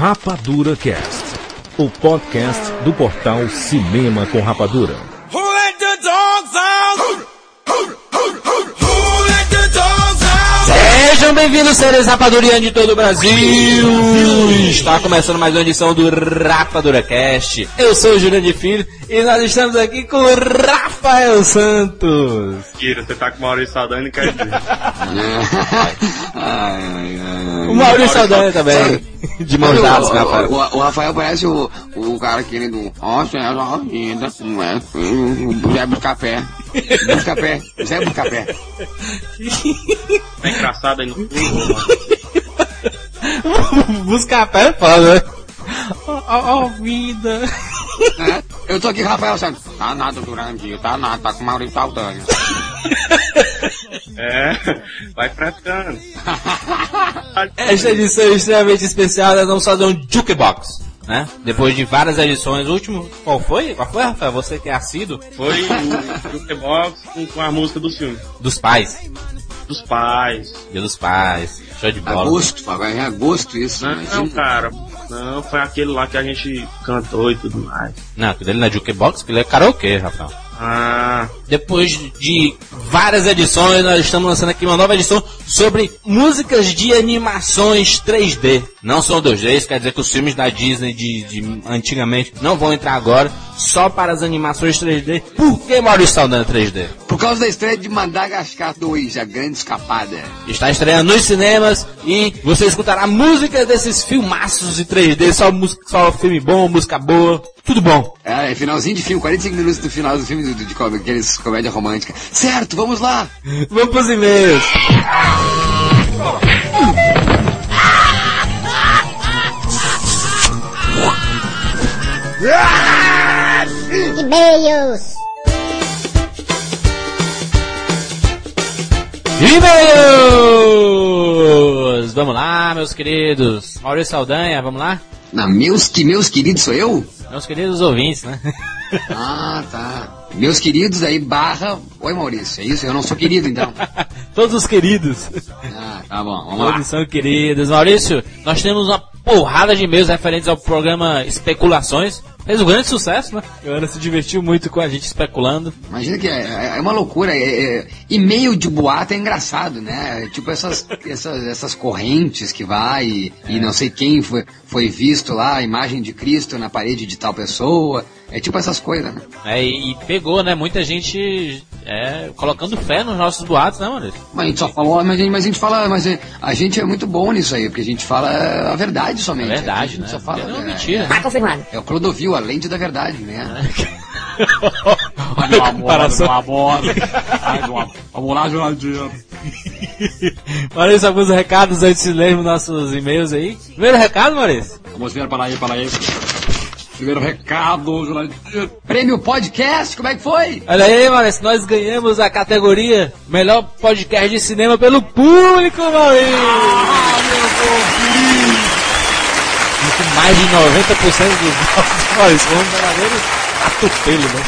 Rapadura Cast, o podcast do portal Cinema com Rapadura. Sejam bem-vindos, seres rapadurianos de todo o Brasil! Está começando mais uma edição do Rapadura Cast. Eu sou o Jurandir Filho e nós estamos aqui com o Rafael Santos. Kira, você tá com o Maurício Saldanha e quer dizer. O Maurício Saldanha também. De mãos dadas, né, o, Rafael? o, o Rafael parece o, o cara querendo. Nossa, é a vida, não é? O Zé Buscapé. Buscapé. Zé Buscapé. Tá engraçado aí no fundo, mano. Buscar pé, foda. né? Ó, ó, vida. É, Eu tô aqui, Rafael Santos. Tá nada, Durante, tá nada, tá com o Maurício Saldanha. É, vai frescando. Esta edição é extremamente especial, nós vamos fazer um jukebox, né? Depois de várias edições, o último, qual foi? Qual foi, Rafael? Você que é assíduo Foi o jukebox com, com a música do filme. dos pais. Dos pais. Dia dos pais. Show de bola. Agosto, agora é agosto isso. Não, não, cara. Não, foi aquele lá que a gente cantou e tudo mais. Não, ali não é jukebox, aquilo é karaokê, Rafael. Ah, Depois de várias edições, nós estamos lançando aqui uma nova edição sobre músicas de animações 3D. Não são 2D, isso quer dizer que os filmes da Disney de, de antigamente não vão entrar agora, só para as animações 3D. Por que Maurício Saldanha 3D? Por causa da estreia de Madagascar 2, a grande escapada. Está estreando nos cinemas e você escutará música desses filmaços de 3D, só, música, só filme bom, música boa, tudo bom. É, é finalzinho de filme, 45 minutos do final do filme de, de, de aqueles comédia romântica. Certo, vamos lá! Vamos pros e-mails. E-mails. E-mails! Vamos lá, meus queridos. Maurício Saldanha, vamos lá? Não, meus, que meus queridos, sou eu? Meus queridos ouvintes, né? Ah, tá. Meus queridos aí, barra. Oi, Maurício, é isso? Eu não sou querido, então. Todos os queridos. Ah, tá bom, vamos lá. Todos são queridos. Maurício, nós temos uma porrada de e-mails referentes ao programa Especulações. Fez um grande sucesso, né? A galera se divertiu muito com a gente especulando. Imagina que é, é uma loucura. É, é, e-mail de boato é engraçado, né? Tipo essas, essas, essas correntes que vai e, e não sei quem foi, foi visto lá, a imagem de Cristo na parede de tal pessoa. É tipo essas coisas, né? É, e, pegou, né? Muita gente é, colocando fé nos nossos boatos, né, Maurício? Mas a gente só falou, mas a gente, mas a gente fala, mas é, a gente é muito bom nisso aí, porque a gente fala a verdade É somente. verdade, a gente né? só fala. Não, é, mentira. Tá confirmado. É o Clodovil, a lente da verdade, né? Olha a comparação. vamos lá, Jurandir. Maurício, alguns recados antes de lermos nossos e-mails aí. Primeiro recado, Maurício. Vamos ver, para aí, para aí. Primeiro recado, Jurandir. Prêmio Podcast, como é que foi? Olha aí, Maurício, nós ganhamos a categoria Melhor Podcast de Cinema pelo público, Maurício! Com mais de 90% dos nossos, Maurício, um verdadeiro atupelo, né?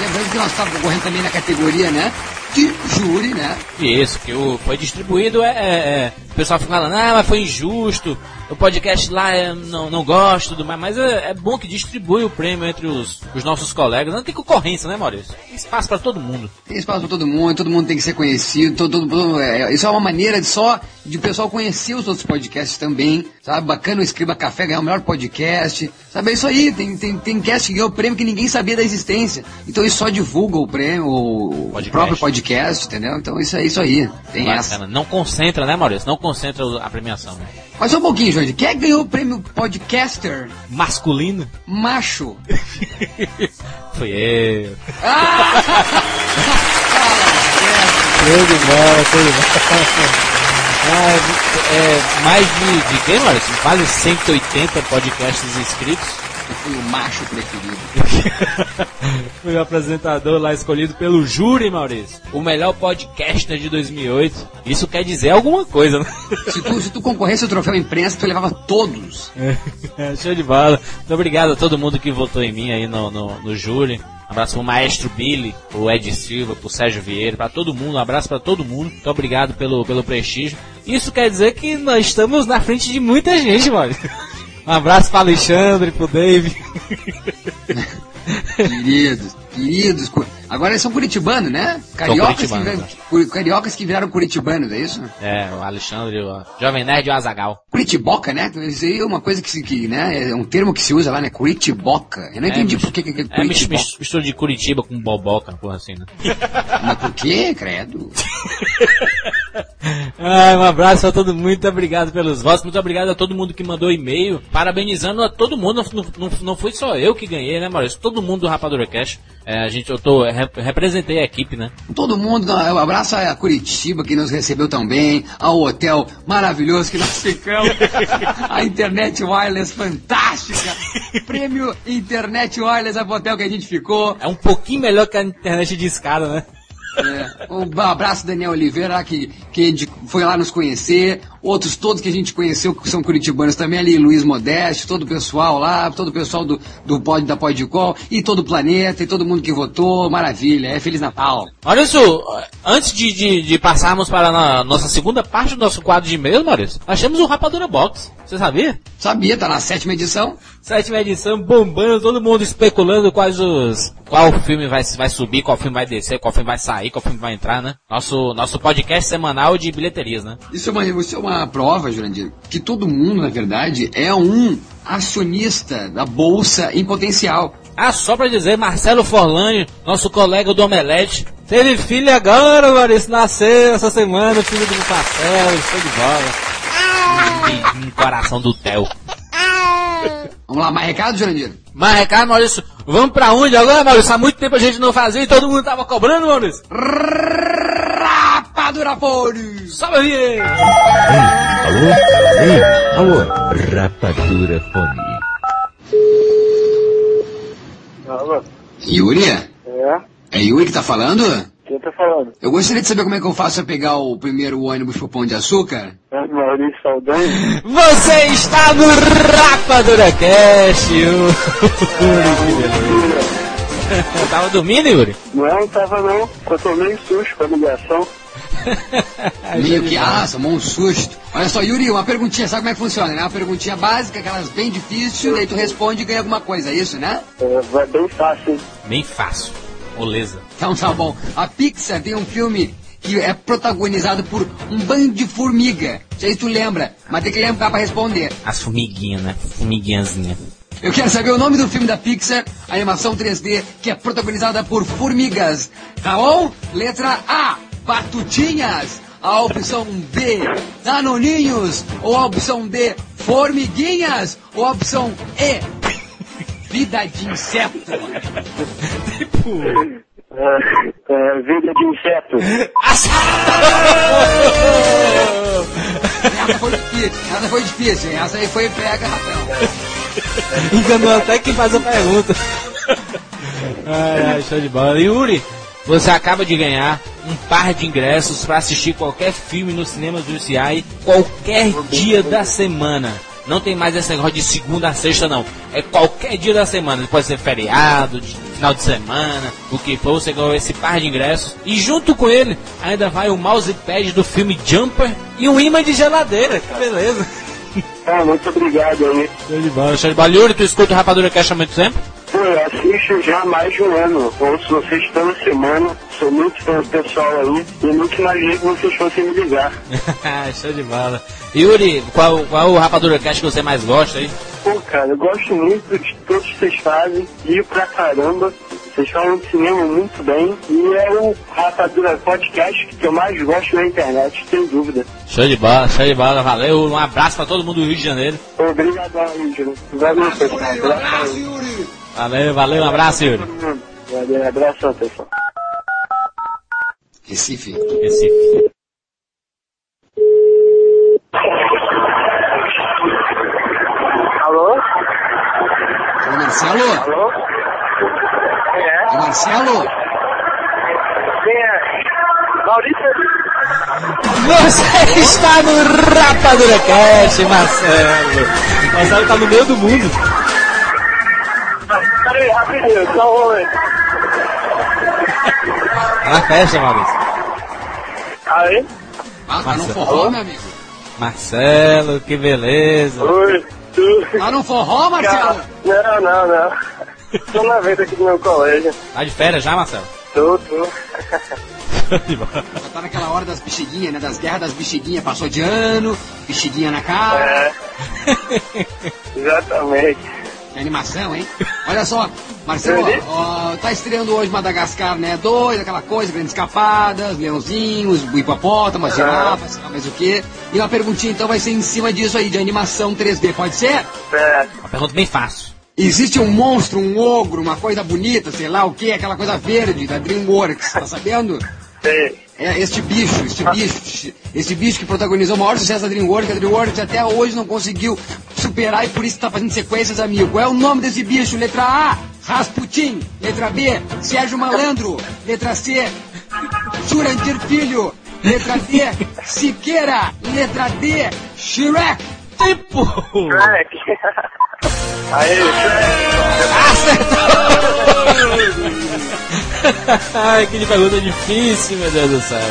Lembrando que nós estávamos concorrendo também na categoria, né? De júri, né? Isso, que o, foi distribuído, é, é, é, o pessoal fica falando, ah, mas foi injusto, o podcast lá é, não, não gosto, tudo mais, mas é, é bom que distribui o prêmio entre os, os nossos colegas, não tem concorrência, né, Maurício? Tem espaço para todo mundo. Tem espaço para todo mundo, todo mundo tem que ser conhecido, todo, todo, é, isso é uma maneira de só de o pessoal conhecer os outros podcasts também, sabe? Bacana o Escriba Café ganhar o melhor podcast, sabe? É isso aí, tem, tem, tem cast que ganhou o prêmio que ninguém sabia da existência, então isso só divulga o prêmio, o Podcast. próprio podcast, entendeu? Então isso é isso aí, tem essa. Bacana. Não concentra, né, Maurício? Não concentra a premiação. Né? Mas só um pouquinho, Jorge, quem é ganhou o prêmio podcaster Masculino? macho? Foi eu. Ah! Show de bola, show de bola. Ah, é, mais de, de quem, Maurício? Quase 180 podcasts inscritos. Eu fui o macho preferido. Fui o apresentador lá escolhido pelo júri, Maurício. O melhor podcaster de 2008. Isso quer dizer alguma coisa, né? Se tu, se tu concorresse ao troféu imprensa, tu levava todos. É, show de bola. Muito obrigado a todo mundo que votou em mim aí no, no, no júri. Um abraço pro maestro Billy, pro Ed Silva, pro Sérgio Vieira, pra todo mundo. Um abraço pra todo mundo. Muito obrigado pelo, pelo prestígio. Isso quer dizer que nós estamos na frente de muita gente, mano. Um abraço pra Alexandre, pro Dave. Queridos, queridos. Agora eles são curitibanos, né? Cariocas, que curitibanos, viraram, curi- cariocas que viraram curitibanos, é isso? É, o Alexandre, o Jovem Nerd e o Azagal. Curitiboca, né? Isso aí é uma coisa que, que né? É um termo que se usa lá, né? Curitiboca. Eu não entendi mis- por que, que é É Curitiboca. mis- mistura de Curitiba com boboca, porra assim, né? Mas por quê, credo? Ai, um abraço a todo mundo, muito obrigado pelos votos, muito obrigado a todo mundo que mandou e-mail, parabenizando a todo mundo, não, não, não foi só eu que ganhei, né, Maurício? Todo mundo do Rapadura Cash, é, a gente, eu tô, re- representei a equipe, né? Todo mundo, um abraço a Curitiba que nos recebeu tão bem, ao hotel maravilhoso que nós ficamos, a internet wireless fantástica, prêmio internet wireless ao hotel que a gente ficou. É um pouquinho melhor que a internet de escada, né? É, um abraço Daniel Oliveira que, que foi lá nos conhecer, outros todos que a gente conheceu que são curitibanos também ali, Luiz Modeste, todo o pessoal lá, todo o pessoal do, do pod, da Podcol, e todo o planeta, e todo mundo que votou, maravilha, é Feliz Natal. Maurício, antes de, de, de passarmos para a nossa segunda parte do nosso quadro de e-mail, Maurício, nós temos o Rapadura Box, você sabia? Sabia, tá na sétima edição? Sétima edição bombando, todo mundo especulando quais os. Qual filme vai, vai subir, qual filme vai descer, qual filme vai sair, qual filme vai entrar, né? Nosso, nosso podcast semanal de bilheterias, né? Isso é uma, isso é uma prova, Jurandir, que todo mundo, na verdade, é um acionista da Bolsa em potencial. Ah, só pra dizer, Marcelo Forlani, nosso colega do Omelete, teve filho agora, Maurício, nasceu essa semana, filho do Marcelo, show de bola. Um coração do Theo. Vamos lá, mais recado, Jurandir? Mas, recado, Maurício, vamos pra onde agora, Maurício? Há muito tempo a gente não fazia e todo mundo tava cobrando, Maurício. Rapadura Fone! Sobe aí! Ei, alô? Ei, alô? Rapadura Fone. Alô? Yuri? É? É Yuri que tá falando? Quem tá falando? Eu gostaria de saber como é que eu faço pra pegar o primeiro ônibus pro Pão de Açúcar. É Maurício Saldanha? Você está no Rapadura Cast! Eu tava dormindo, Yuri? Não, tava não. Eu tomei um susto com a ligação. Meio que, ah, tomou um susto. Olha só, Yuri, uma perguntinha, sabe como é que funciona, né? Uma perguntinha básica, aquelas bem difíceis, daí tu responde e ganha alguma coisa, é isso, né? É, vai bem fácil? Bem fácil. Moleza. Então tá bom. A Pixar tem um filme que é protagonizado por um bando de formiga. Não sei se tu lembra, mas tem que lembrar pra responder. As formiguinhas, né? Formiguinhazinha. Eu quero saber o nome do filme da Pixar, animação 3D, que é protagonizada por formigas. Tá bom? Letra A, Batutinhas. A opção B, Danoninhos. Ou a opção D, Formiguinhas. Ou a opção E, Vida de Inseto. É, é, vida de inseto. Essa foi difícil, essa foi difícil, hein? Essa aí foi pega, Rafael. Enganou até quem faz a pergunta. Ai, ai, show de bola. Yuri, você acaba de ganhar um par de ingressos para assistir qualquer filme no cinema do UCI qualquer dia da semana. Não tem mais esse negócio de segunda a sexta, não. É qualquer dia da semana. Pode ser feriado, final de semana, o que for. Você ganhou esse par de ingressos. E junto com ele, ainda vai o mousepad do filme Jumper e um imã de geladeira. Que beleza. Ah, muito obrigado aí. Show de bola, show de bola. Yuri, tu escuta o Rapadura Cash há muito tempo? Pô, eu assisto já há mais de um ano. Ouço vocês toda semana. Sou muito fã do pessoal aí. E nunca imaginei que vocês fossem me ligar. Show de bola. Yuri, qual, qual o Rapadura Cast que você mais gosta aí? Pô, cara, eu gosto muito de todos que vocês fazem. Rio pra caramba. Vocês falam de cinema muito bem. E é o Rapadura Podcast que eu mais gosto na internet, sem dúvida. Show de bola, show de bola, valeu. Um abraço pra todo mundo do Rio de Janeiro. Obrigado, Índio. Valeu, pessoal. Abraço aí. Yuri. Valeu, valeu, um abraço, Yuri. Valeu, abraço, pessoal. Recife. Recife. Alô? Alô, Marcelo? Alô? Quem é? É Marcelo? Quem é? Maurício? Você está no Rapadura Cast, Marcelo. Marcelo tá no meio do mundo. Peraí, rapidinho, só um momento. Tá na festa, Maurício. Aí? Ah, tá no Marcelo. forró, meu amigo. Marcelo, que beleza. Oi. Tu. Lá no forró, Marcelo? Não, não, não. Tô na venda aqui do meu colégio. Tá de férias já, Marcelo? Tô, tô. Já tá naquela hora das bexiguinhas, né? Das guerras das bexiguinhas. Passou de ano, bexiguinha na cara. É. Exatamente. Que animação, hein? Olha só, Marcelo, Entendi. ó, tá estreando hoje Madagascar, né? Dois, aquela coisa, grandes escapadas, leãozinhos, hipopótamos, girafas, sei lá mais o quê. E uma perguntinha então vai ser em cima disso aí, de animação 3D, pode ser? É. Uma pergunta bem fácil. Existe um monstro, um ogro, uma coisa bonita, sei lá o que, aquela coisa verde da DreamWorks, tá sabendo? Sei. É este bicho, este bicho, este bicho que protagonizou o maior sucesso da DreamWorks, a DreamWorks até hoje não conseguiu superar e por isso está fazendo sequências, amigo. Qual é o nome desse bicho? Letra A, Rasputin. Letra B, Sérgio Malandro. Letra C, Jurandir Filho. Letra D, Siqueira. Letra D, Shrek. Tempo! Shrek. Aí, Shrek. Ai, que pergunta difícil, meu Deus do céu.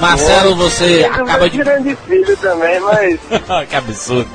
Marcelo, você acaba de. grande filho também, mas. que absurdo.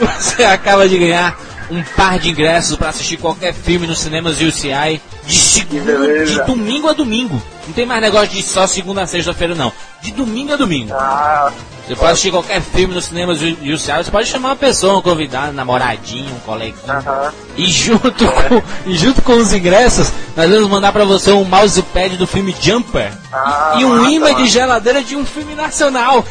Você acaba de ganhar um par de ingressos para assistir qualquer filme nos cinemas UCI de, segunda, de domingo a domingo. Não tem mais negócio de só segunda a sexta-feira, não. De domingo a domingo. Ah, Você pode assistir ququalquer filme nos cinemas UCI. Você pode chamar uma pessoa, um convidado, um namoradinho, um coleguinha. aham. E junto, com, e junto com os ingressos, nós vamos mandar pra você um mousepad do filme Jumper Ah, e um massa, imã de geladeira de um filme nacional.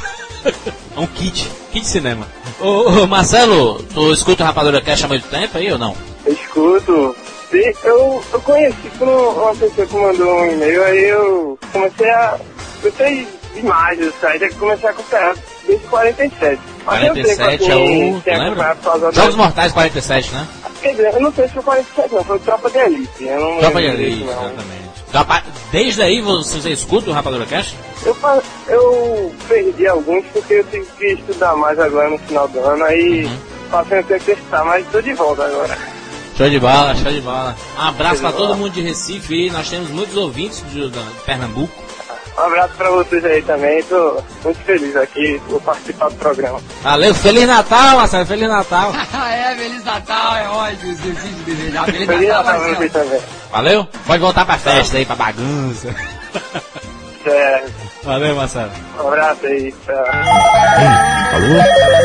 É um kit, kit cinema. Ô, ô, Marcelo, tu escuta o Rapadura Cash há muito tempo aí ou não? Eu escuto. Sim, eu, eu conheci por um- uma pessoa que mandou um e-mail, aí eu comecei a. Gostei demais do site, aí comecei a acompanhar desde 47. Mas eu sei 47 que, é o. tem lembra? Jogos da- Mortais 47, né? Quer dizer, eu não sei se foi 47 não, foi Tropa de Elite. Eu não Tropa de Elite, disso, exatamente. Rapa- Desde aí você escuta o Rapadura Cash? Eu, eu perdi alguns porque eu tive que estudar mais agora no final do ano, aí Uhum. passei a ter que testar, mas tô de volta agora. Show de bola, show de bola. Um abraço de todo mundo de Recife aí. Nós temos muitos ouvintes de, de Pernambuco. Um abraço pra vocês aí também, tô muito feliz aqui por participar do programa. Valeu, Feliz Natal, Marcelo, Feliz Natal. é, Feliz Natal, é ótimo esse vídeo desejar. Feliz Feliz Natal, Natal também. Valeu? Pode voltar pra festa aí, pra bagunça. Certo. Valeu, Marcelo. Um abraço aí, tchau. Alô?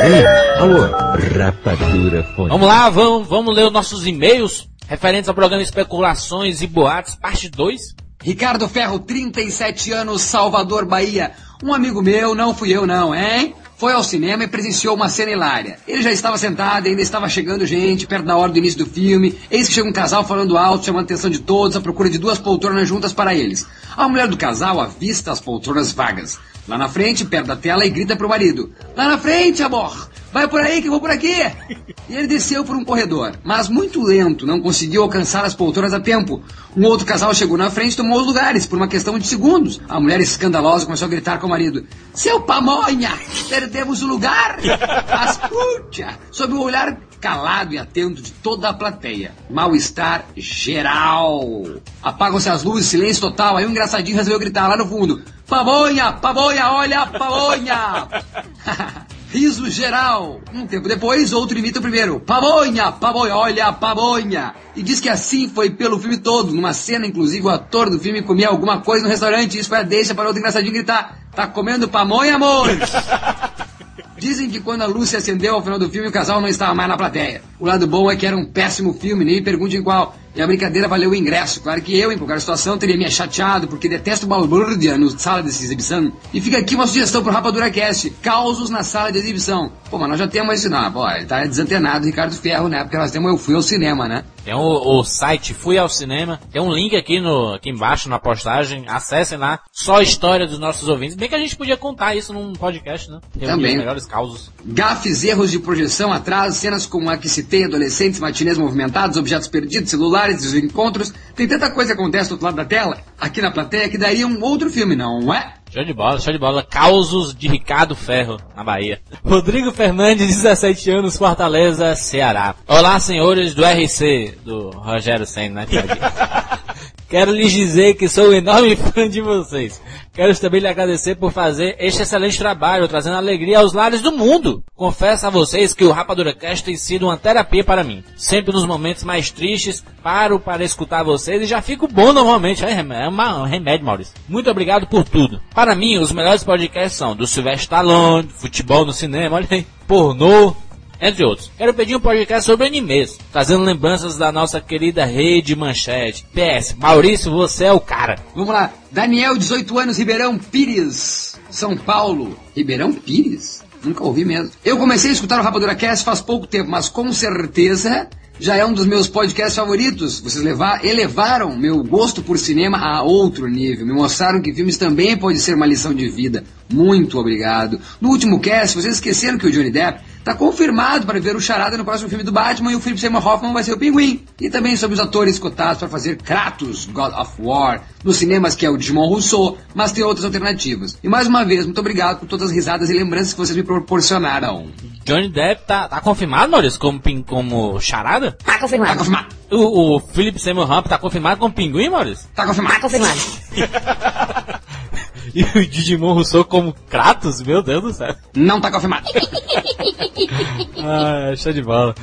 Ei, alô? Rapadura Fone. Vamos lá, vamos, vamos ler os nossos e-mails referentes ao programa Especulações e Boatos, parte 2. Ricardo Ferro, 37 anos, Salvador, Bahia. Um amigo meu, não fui eu não, hein? Foi ao cinema e presenciou uma cena hilária. Ele já estava sentado, ainda estava chegando gente, perto da hora do início do filme. Eis que chega um casal falando alto, chamando a atenção de todos, à procura de duas poltronas juntas para eles. A mulher do casal avista as poltronas vagas. Lá na frente, perto da tela, e grita pro marido. Lá na frente, amor! Vai por aí que eu vou por aqui! E ele desceu por um corredor, mas muito lento, não conseguiu alcançar as poltronas a tempo. Um outro casal chegou na frente e tomou os lugares, por uma questão de segundos. A mulher escandalosa começou a gritar com o marido. Seu pamonha, perdemos o lugar! Ascucha! Sob o olhar calado e atento de toda a plateia. Mal-estar geral. Apagam-se as luzes, silêncio total. Aí um engraçadinho resolveu gritar lá no fundo. Pamonha, pamonha, olha a pamonha! Riso geral. Um tempo depois, outro imita o primeiro. Pamonha, pamonha, olha a pamonha. E diz que assim foi pelo filme todo. Numa cena, inclusive, o ator do filme comia alguma coisa no restaurante. Isso foi a deixa para outro engraçadinho gritar. Tá comendo pamonha, amor? Dizem que quando a luz se acendeu ao final do filme, o casal não estava mais na plateia. O lado bom é que era um péssimo filme, nem pergunte em qual. E a brincadeira valeu o ingresso. Claro que eu, em qualquer situação, teria me chateado, porque detesto balbúrdia no sala de exibição. E fica aqui uma sugestão pro Rapadura Cast. Causos na sala de exibição. Pô, mas nós já temos esse não. Pô, ele tá desantenado, Ricardo Ferro, né? Porque nós temos Eu Fui ao Cinema, né? Tem o, o site Fui ao Cinema. Tem um link aqui, no, aqui embaixo na postagem. Acessem lá. Só a história dos nossos ouvintes. Bem que a gente podia contar isso num podcast, né? Reunir Também. os melhores causos. Gafes, erros de projeção, atrasos, cenas como a que citei, adolescentes, matinês movimentados, objetos perdidos, celulares, desencontros. Tem tanta coisa que acontece do outro lado da tela, aqui na plateia, que daria um outro filme, não é? Show de bola, show de bola. Causos de Ricardo Ferro, na Bahia. Rodrigo Fernandes, 17 anos, Fortaleza, Ceará. Olá, senhores do RC, do Rogério Senna, né? Quero lhes dizer que sou um enorme fã de vocês. Quero também lhe agradecer por fazer este excelente trabalho, trazendo alegria aos lares do mundo. Confesso a vocês que o Rapadura Cast tem sido uma terapia para mim. Sempre nos momentos mais tristes, paro para escutar vocês e já fico bom normalmente. É é uma- um remédio, Maurício. Muito obrigado por tudo. Para mim, os melhores podcasts são do Sylvester Stallone, futebol no cinema, olha aí, pornô, entre outros. Quero pedir um podcast sobre animes, trazendo lembranças da nossa querida rede Manchete. PS, Maurício, você é o cara. Vamos lá. Daniel, 18 anos, Ribeirão Pires, São Paulo. Ribeirão Pires? Nunca ouvi mesmo. Eu comecei a escutar o Rapadura Cast faz pouco tempo, mas com certeza já é um dos meus podcasts favoritos. Vocês levar, elevaram meu gosto por cinema a outro nível. Me mostraram que filmes também pode ser uma lição de vida. Muito obrigado. No último cast, vocês esqueceram que o Johnny Depp Tá confirmado para ver o Charada no próximo filme do Batman e o Philip Seymour Hoffman vai ser o Pinguim. E também sobre os atores cotados para fazer Kratos, God of War, nos cinemas que é o Digimon Rousseau, mas tem outras alternativas. E mais uma vez, muito obrigado por todas as risadas e lembranças que vocês me proporcionaram. Johnny Depp tá, tá confirmado, Maurício, como, como charada? Tá Tá confirmado. confirmado. O, o Philip Seymour Hoffman tá confirmado como pinguim, Maurício? Tá confirmado. Tá confirmado. E o Digimon Rousseau como Kratos? Meu Deus do céu. Não tá confirmado. Ah, show de bola.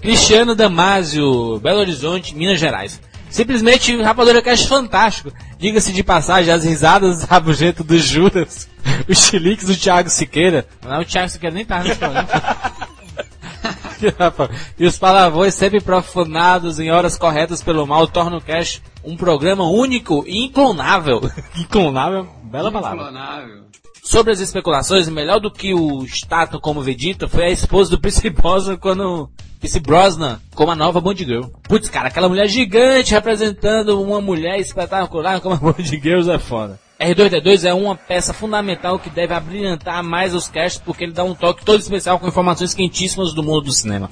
Cristiano Damasio, Belo Horizonte, Minas Gerais. Simplesmente Rapadura Cast fantástico. Diga-se de passagem, as risadas rabugento do Judas, os chiliques do Thiago Siqueira. Não, o Thiago Siqueira nem tá nesse programa. E os palavrões sempre profanados em horas corretas pelo mal tornam o Cast um programa único e inclonável. inclonável, bela palavra. Sobre as especulações, melhor do que o Stato como Vegeta foi a esposa do Pierce Brosnan quando... Pierce Brosnan como a nova Bond Girl. Putz, cara, aquela mulher gigante representando uma mulher espetacular como a Bond Girls é foda. R2D2 é uma peça fundamental que deve abrilhantar mais os casts porque ele dá um toque todo especial com informações quentíssimas do mundo do cinema.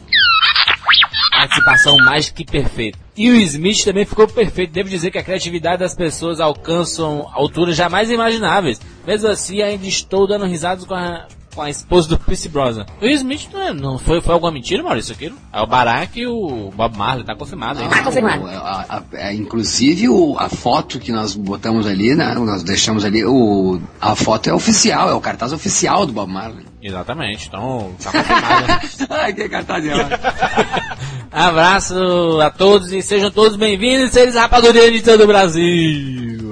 Participação mais que perfeita. E o Smith também ficou perfeito. Devo dizer que a criatividade das pessoas alcançam alturas jamais imagináveis. Mesmo assim, ainda estou dando risadas com a, com a esposa do Pierce Brosnan. O Smith não, é- não foi, foi alguma mentira, Maurício, aquilo? É o Barack e o Bob Marley, tá confirmado. Tá confirmado. O- a- a- é, inclusive o- a foto que nós botamos ali, né? Nós deixamos ali, o, a foto é oficial, é o cartaz oficial do Bob Marley. Exatamente, então tá confirmado. Ai, que cartaz. Abraço a todos e sejam todos bem-vindos, seres rapadureiros de todo o Brasil.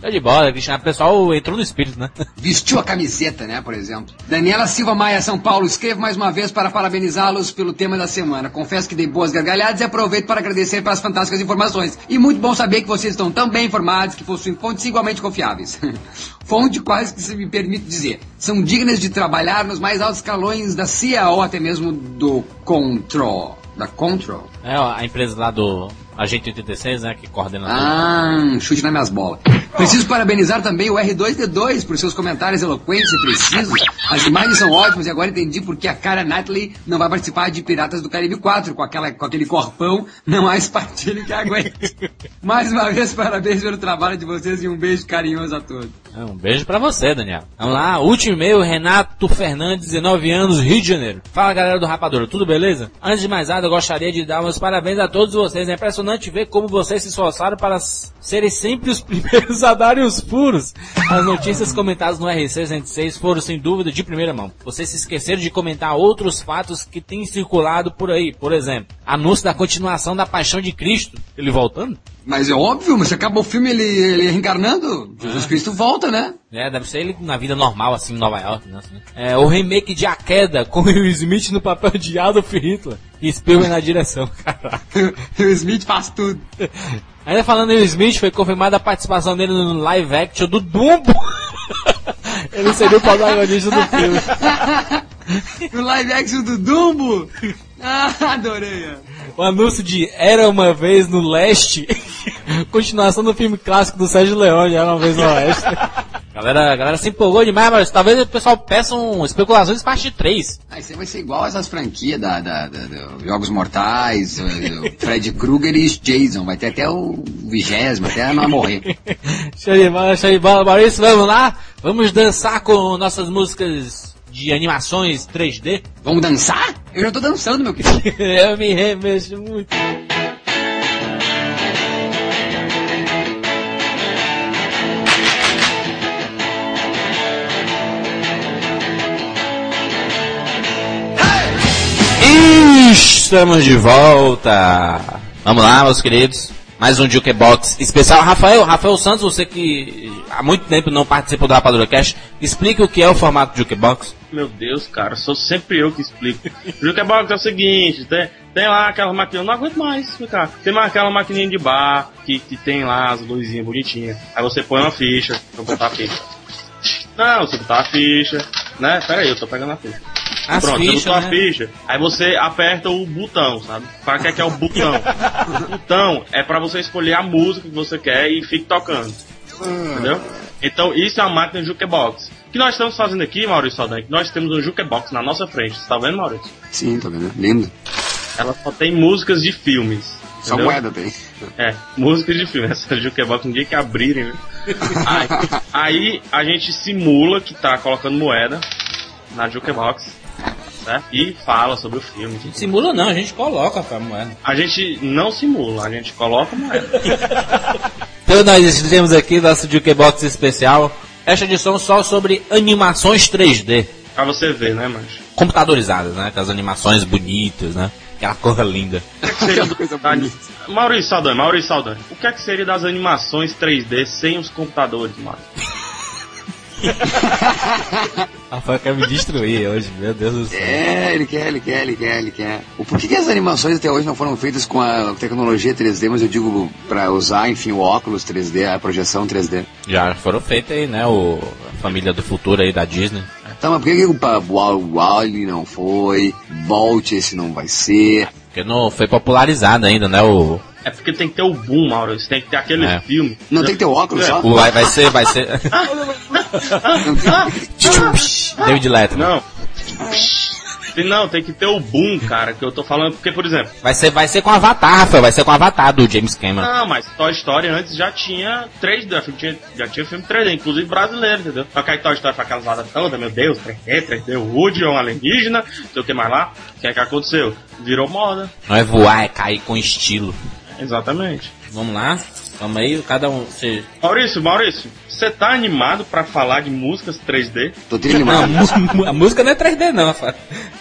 Tá de bola, Cristiano. O pessoal entrou no espírito, né? Vestiu a camiseta, né, por exemplo. Daniela Silva Maia, São Paulo, escrevo mais uma vez para parabenizá-los pelo tema da semana. Confesso que dei boas gargalhadas e aproveito para agradecer pelas fantásticas informações. E muito bom saber que vocês estão tão bem informados que possuem fontes igualmente confiáveis. Fonte quase que se me permite dizer. São dignas de trabalhar nos mais altos escalões da CIA ou até mesmo do Control. Da Control. É a empresa lá do Agente 86, né? Que coordena tudo. Ah, chute nas minhas bolas. Preciso parabenizar também o R2D2 por seus comentários eloquentes e precisos. As imagens são ótimas e agora entendi porque a cara Natalie não vai participar de Piratas do Caribe 4 com, aquela, com aquele corpão, não há espartilho que aguente. Mais uma vez, parabéns pelo trabalho de vocês e um beijo carinhoso a todos. É, Um beijo pra você, Daniel. Vamos lá, último e-mail, Renato Fernandes, 19 anos, Rio de Janeiro. Fala galera do Rapadura, tudo beleza? Antes de mais nada, eu gostaria de dar meus parabéns a todos vocês. É impressionante ver como vocês se esforçaram para serem sempre os primeiros a darem os furos. As notícias comentadas no RC106 foram sem dúvida de primeira mão. Vocês se esqueceram de comentar outros fatos que têm circulado por aí. Por exemplo, anúncio da continuação da Paixão de Cristo. Ele voltando? Mas é óbvio, mas acaba o filme ele, ele reencarnando, Jesus Cristo volta, né? É, deve ser ele na vida normal, assim, em Nova York, né? É, o remake de A Queda, com o Will Smith no papel de Adolf Hitler. E Spielberg na direção, caraca. o Smith faz tudo. Ainda falando em Will Smith, foi confirmada a participação dele no live action do Dumbo. ele seria o protagonista do filme. o live action do Dumbo. Ah, adorei. ó. O anúncio de Era Uma Vez no Leste, continuação do filme clássico do Sérgio Leone, Era Uma Vez no Leste. galera, a galera se empolgou demais, mas talvez o pessoal peça um especulações parte 3. Ah, isso aí vai ser igual essas franquias da, da, da- do Jogos Mortais, o, o Fred Krueger e Jason. Vai ter até o vigésimo, até não morrer. Show de bola, show de bola, Maurício, vamos lá? Vamos dançar com nossas músicas de animações 3D? Vamos dançar? Eu já tô dançando, meu querido. eu me remexo muito. Estamos de volta. Vamos lá, meus queridos. Mais um Jukebox especial. Rafael, Rafael Santos, você que há muito tempo não participa do Rapadura Cash, explica o que é o formato Jukebox. Meu Deus, cara, sou sempre eu que explico. O Jukebox é o seguinte, tem, tem lá aquela maquininha, eu não aguento mais explicar. Tem lá aquela maquininha de bar, que, que tem lá as luzinhas bonitinhas. Aí você põe uma ficha, eu botar a ficha. Não, você botar a ficha, né? Pera aí, eu tô pegando a ficha. As Pronto, fichas, você botou né? a ficha, aí você aperta o botão, sabe? Para que é que é o botão? o botão é pra você escolher a música que você quer e fique tocando. Entendeu? Então isso é uma máquina jukebox. O que nós estamos fazendo aqui, Maurício Saldanha, é que nós temos um jukebox na nossa frente. Você tá vendo, Maurício? Sim, tô vendo. Lindo. Ela só tem músicas de filmes. Só entendeu? moeda tem. É, músicas de filme. Essa jukebox um dia que abrirem, né? Aí, aí a gente simula que tá colocando moeda na jukebox, certo? E fala sobre o filme. Simula não, a gente coloca a moeda. A gente não simula, a gente coloca moeda. Então nós temos aqui nosso Jukebox especial. Esta edição só sobre animações 3D. Pra você ver, né, mancho? Computadorizadas, né? Aquelas animações bonitas, né? Aquela cor linda. O que é que seria. Maurício Saldanha, Maurício Saldanha. O que é que seria das animações 3D sem os computadores, mano? Rafael quer me destruir hoje, meu Deus do céu. É, ele quer, ele quer, ele quer, ele quer. O por que, as animações até hoje não foram feitas com a tecnologia 3D, mas eu digo pra usar, enfim, o óculos 3D, a projeção 3D? Já foram feitas aí, né? O, a família do futuro aí da Disney. Tá, mas por que, que o pa- Wall- Wall-E não foi? Bolt esse não vai ser? Porque não foi popularizado ainda, né? O, É porque tem que ter o boom, Maurício. Tem que ter aquele É. filme. Não tem que ter o óculos só? o vai, vai ser, vai ser. David Letterman. Não. Não, tem que ter o boom, cara, que eu tô falando. Porque, por exemplo, Vai ser, vai ser com Avatar, Rafael. Vai ser com Avatar do James Cameron. não, mas Toy Story antes já tinha 3D, já tinha, já tinha filme 3D, inclusive brasileiro, entendeu? Só que aí Toy Story foi aquela zoada toda, meu Deus, 3D, 3D, o Woody é um alienígena, não sei o que mais lá. O que é que aconteceu? Virou moda. Não é voar, é cair com estilo. Exatamente. Vamos lá? Vamos aí, cada um. Você... Maurício, Maurício, você tá animado pra falar de músicas 3D? Tô tendo Não, a, animado. música não é 3D, não.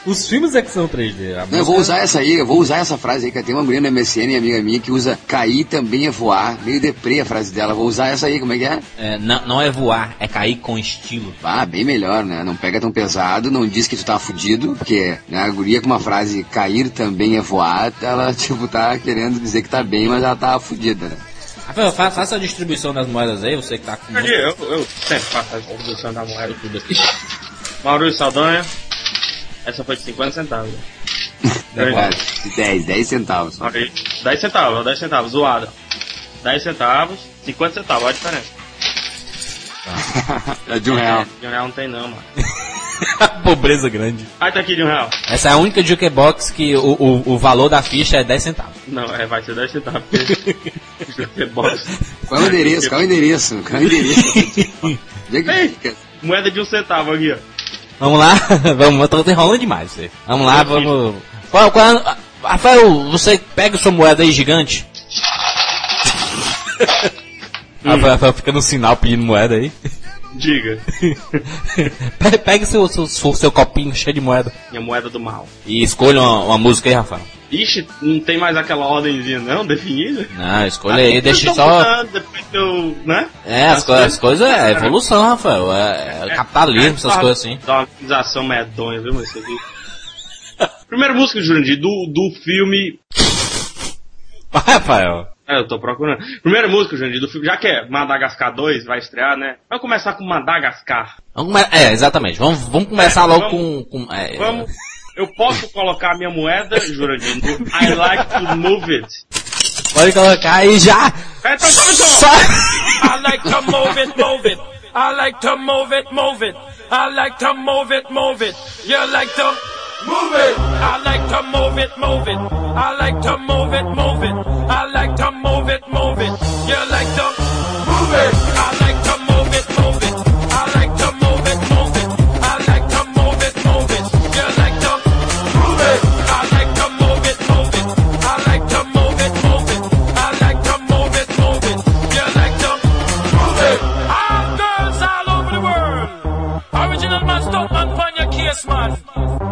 Os filmes é que são 3D. A Não, eu vou música- usar essa aí, eu vou usar essa frase aí, que tem uma mulher no MSN, amiga minha, que usa cair também é voar. Meio deprê a frase dela. Vou usar essa aí, como é que é? É, não, não é voar, é cair com estilo. Ah, bem melhor, né? Não pega tão pesado, não diz que tu tá fudido, porque né, a guria com uma frase cair também é voar, ela, tipo, tá querendo dizer que tá bem, mas ela tá fudida, né? Rafael, fa- faça a distribuição das moedas aí, você que tá com. Aqui, eu, eu sempre faço a distribuição da moeda tudo aqui. Maurício Saldanha, essa foi de 50 centavos. É, 10, 10 centavos. Ok. 10 centavos, 10 centavos, zoada. 10 centavos, 50 centavos, olha a diferença. É de um real. De um real não tem não, mano. Pobreza grande. Aí tá aqui de um real. Essa é a única jukebox que o, o, o valor da ficha é 10 centavos. Não, é, vai ser 10 centavos. Porque... Jukebox. Qual é o endereço? Qual é o endereço? Qual é o endereço? É Ei! Moeda de um centavo aqui, ó. Vamos lá, vamos, eu tô enrolando demais. Você. Vamos lá, vamos. Qual, qual, Rafael, você pega sua moeda aí gigante. Rafael, Rafael fica no sinal pedindo moeda aí. Diga. Pe- Pegue seu, seu, seu, seu copinho cheio de moeda. Minha moeda do mal. E escolha uma, uma música aí, Rafael. Ixi, não tem mais aquela ordemzinha não, definida? Não, escolha aí, deixa Eu tô só. mudando Depois que eu, né? É, as, co as coisas é evolução, Rafael. É, é capitalismo, essas Tá- coisas assim. Uma organização medonha, viu, mas isso aqui. Primeira música, Jurandir, do, do filme. Vai, Rafael. É, eu tô procurando. Primeira música, Jurandir, do filme. Já que é Madagascar 2, vai estrear, né? Vamos começar com Madagascar. Vamos come- É, exatamente. Vamos, vamos começar É, logo vamos- com. com é, Vamos. Eu posso colocar a minha moeda, Jurandir, no I like to move it. Pode colocar aí já. É, tá, tá, tá. Só... I like to move it, move it. I like to move it, move it. I like to move it, move it. You like to move it. I like to move it, move it. I like to move it, move it. I like to move it, move it. You like to move it. I like to move it, move it. I like to move it, move it. I like to move it, move it. You like to move it. I like to move it, move it. I like to move it, move it. I like to move it, move it. You like to move it. All girls all over the world. Original man, stunt man, pan your case, man.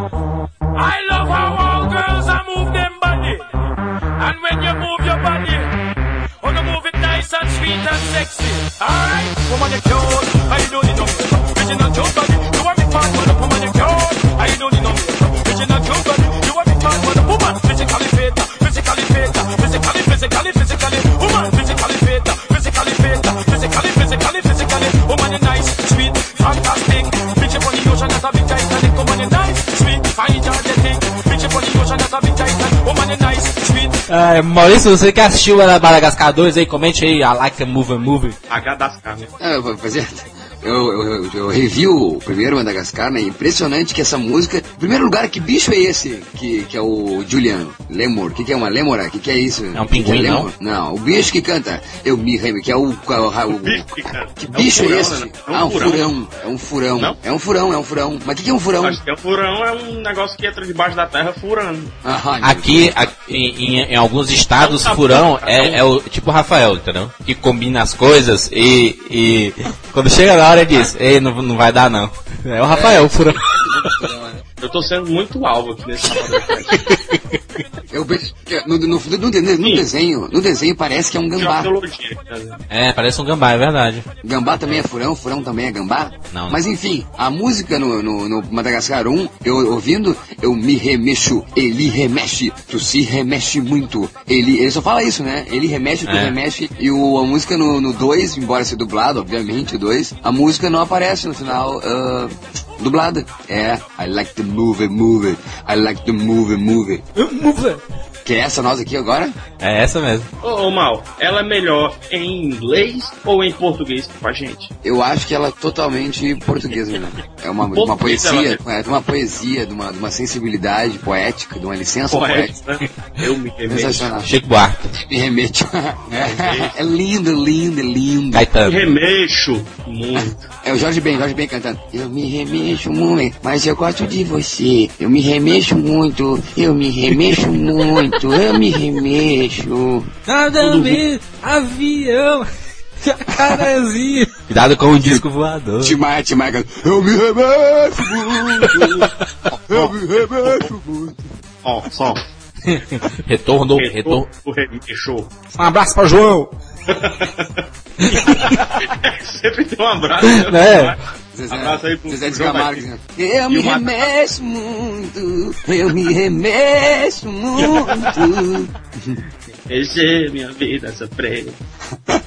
I love how all girls are move them body. And when you move your body, oh, wanna move it nice and sweet and sexy. Alright? Woman, you're cute. I know you know. Original joke body. You want me part, woman, you're cute. Ah, Maurício, você que assistiu a Madagascar 2 aí, comente aí, I like a movie movie. H das. Ah, eu vou fazer. Eu, eu, eu, eu revi o primeiro Madagascar, né? Impressionante que essa música. Em primeiro lugar, que bicho é esse? Que, que é o Julian Lemur. O que, que é uma lemora? O que, que é isso? É um pinguim, é não? Não, o bicho que canta. Eu me remo, que é o. Que é o, o, bicho que canta. que É um bicho é, furão, esse? né? É um ah, um furão. furão. É um furão. Não? É um furão, é um furão. Mas o que, que é um furão? Acho que o furão é um negócio que entra debaixo da terra furando. Ah, Aqui, a- em, em- em alguns estados, tá furão é, bom. é o tipo Rafael, entendeu? Que combina as coisas e, e quando chega na hora diz, ei, não, não vai dar não. É o Rafael, o furão. Eu tô sendo muito alvo aqui nesse. Eu, vejo que no, no, no, no de- no desenho, no desenho parece que é um gambá. Dizer. É, parece um gambá, é verdade. Gambá também é furão, furão também é gambá? Não. Mas enfim, a música no, no, no Madagascar 1, eu ouvindo, eu me remexo, ele remexe, tu se remexe muito. Ele, ele só fala isso, né? Ele remexe, tu É. remexe. E o, a música no, no 2, embora seja dublado, obviamente, o 2, a música não aparece no final ah, dublada. É, I like the movie, movie, I like the movie, movie. Que é essa nós aqui agora? É essa mesmo. Ô, ô Mal, ela é melhor em inglês ou em português com a gente? Eu acho que ela é totalmente portuguesa, né? É uma, uma poesia, é de uma poesia, de uma, de uma sensibilidade poética, de uma licença poética. Poético, né? Eu me remeto. Sensacional. Chico Buarque, Me remete. É, é lindo, lindo, lindo. Me Caetano. remexo muito. É o Jorge Ben, Jorge Ben cantando. Eu me remexo muito, mas eu gosto de você. Eu me remexo muito, eu me remexo muito, eu me remexo. Nada a ver, avião, jacarezinho. Cuidado com o disco voador. Timaya, Timaya cantando. Eu me remexo muito, eu me remexo muito. Ó, só. Retorno, retorno. O remexo. Um abraço pra João. Sempre tem um abraço. Né? Zezé, Abraço aí pro Zezé de Camargo. Dizendo, Eu me remexo muito, eu me remexo muito. Esse é minha vida sofreu.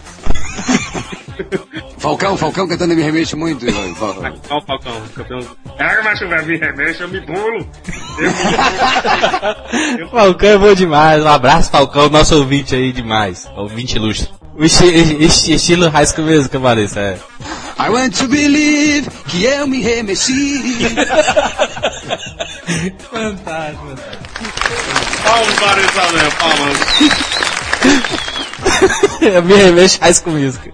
Falcão, Falcão cantando Eu me remexo muito. Ó o Falcão, campeão. Ah, mas eu me remexo, eu me pulo. Falcão é bom demais. Um abraço, Falcão, nosso ouvinte aí demais. Ouvinte ilustre. O esti- esti- estilo High School mesmo, que Vanessa, é. I want to believe que eu me remexi. Fantástico. Palmas para isso, Léo, palmas. Eu me remexo High School Music.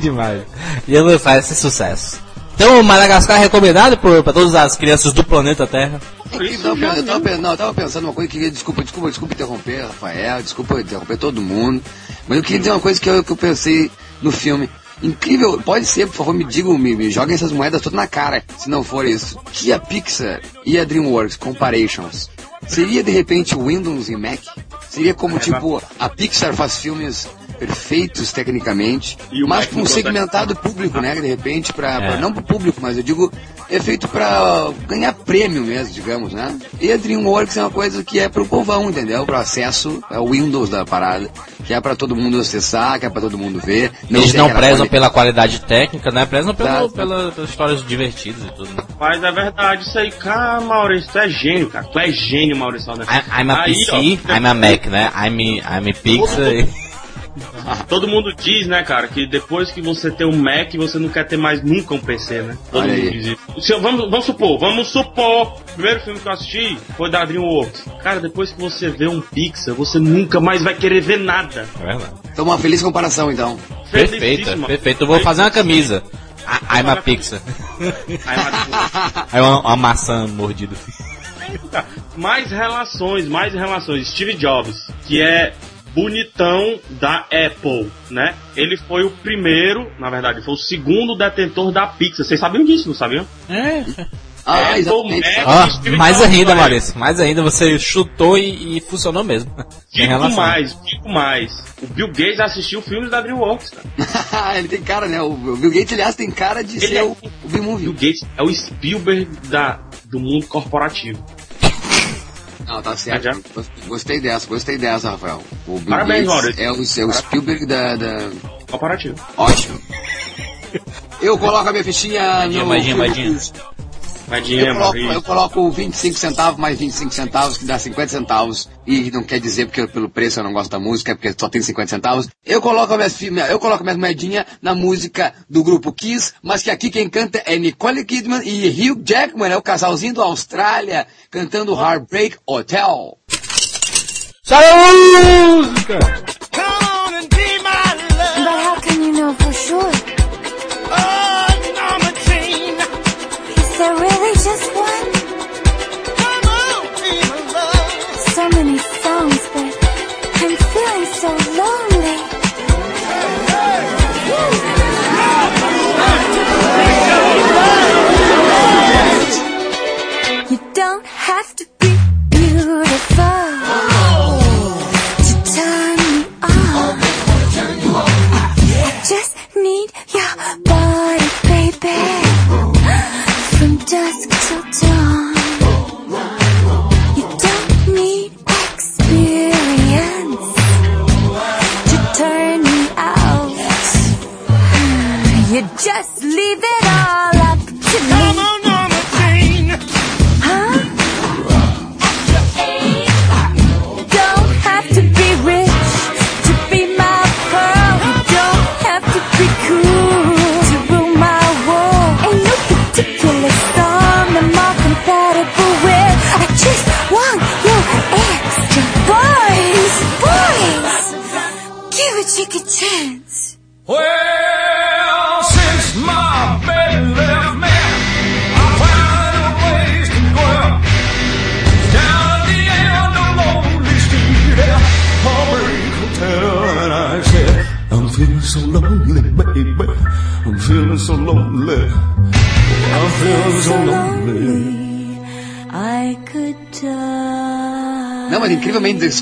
demais. E eu lançar esse sucesso. Então, o Madagascar é recomendado por, pra todas as crianças do planeta Terra. Tava, eu tava pensando, não, eu tava pensando uma coisa que desculpa, desculpa, desculpa interromper, Rafael, desculpa interromper todo mundo. Mas eu queria dizer uma coisa que eu, que eu pensei no filme. Incrível, pode ser, por favor, me digam, me, me joguem essas moedas todas na cara, se não for isso. Que a Pixar e a DreamWorks Comparations seria de repente Windows e Mac? Seria como tipo, a Pixar faz filmes perfeitos tecnicamente, E o mas para um não consegue. segmentado público, né? De repente, pra, pra- É. não pro público, mas eu digo, é feito pra ganhar prêmio mesmo, digamos, né? E a DreamWorks é uma coisa que é pro povão, entendeu? Pro acesso ao Windows da parada, que é pra todo mundo acessar, que é pra todo mundo ver. Eles tem não prezam quali- pela qualidade técnica, né? Prezam pelo, pela, pelas histórias divertidas e tudo, né? Mas é verdade, isso aí, cara, Maurício, tu é gênio, cara. Tu é gênio, Maurício. Né? I- I'm a Aí, PC, ó, I'm a Mac, né? I'm, I'm a Pixar. Todo mundo diz, né, cara, que depois que você tem um Mac, você não quer ter mais nunca um PC, né? Todo Olha mundo aí. diz isso. Se eu- vamos, vamos supor, vamos supor, o primeiro filme que eu assisti foi da DreamWorks. Cara, depois que você vê um Pixar, você nunca mais vai querer ver nada. É verdade. Então, uma feliz comparação, então. Perfeita, perfeito. Eu vou fazer uma camisa. I- I'm a Pixar. Aí uma, uma maçã mordida. mais relações, mais relações. Steve Jobs, que é bonitão da Apple, né? Ele foi o primeiro, na verdade, foi o segundo detentor da Pixar. Vocês sabiam disso, não sabiam? É. Ah, exatamente. É, Ó, Steve mais ainda. Maurício. Mais ainda, você chutou e, e funcionou mesmo. Digo mais, digo mais. O Bill Gates assistiu filmes da DreamWorks, cara. ele tem cara, né? O Bill Gates, aliás, tem cara de Ele ser é- o, o Bill Movie. Bill Gates é o Spielberg da, do mundo corporativo. Não, tá certo. Gostei dessa, gostei dessa, Rafael. O Bill Parabéns, Maurício. é o, é o Spielberg da, da... Corporativo. Ótimo. Eu coloco a minha fichinha Madinha, no... madinha, Madinha, Eu coloco, eu coloco 25 centavos mais 25 centavos, que dá 50 centavos. E não quer dizer porque pelo preço eu não gosto da música, é porque só tem 50 centavos. Eu coloco a minha, fi- minha- eu coloco a minha moedinha na música do grupo Kiss, mas que aqui quem canta é Nicole Kidman e Hugh Jackman, é o casalzinho do Austrália, cantando Heartbreak Hotel. Saúde, música!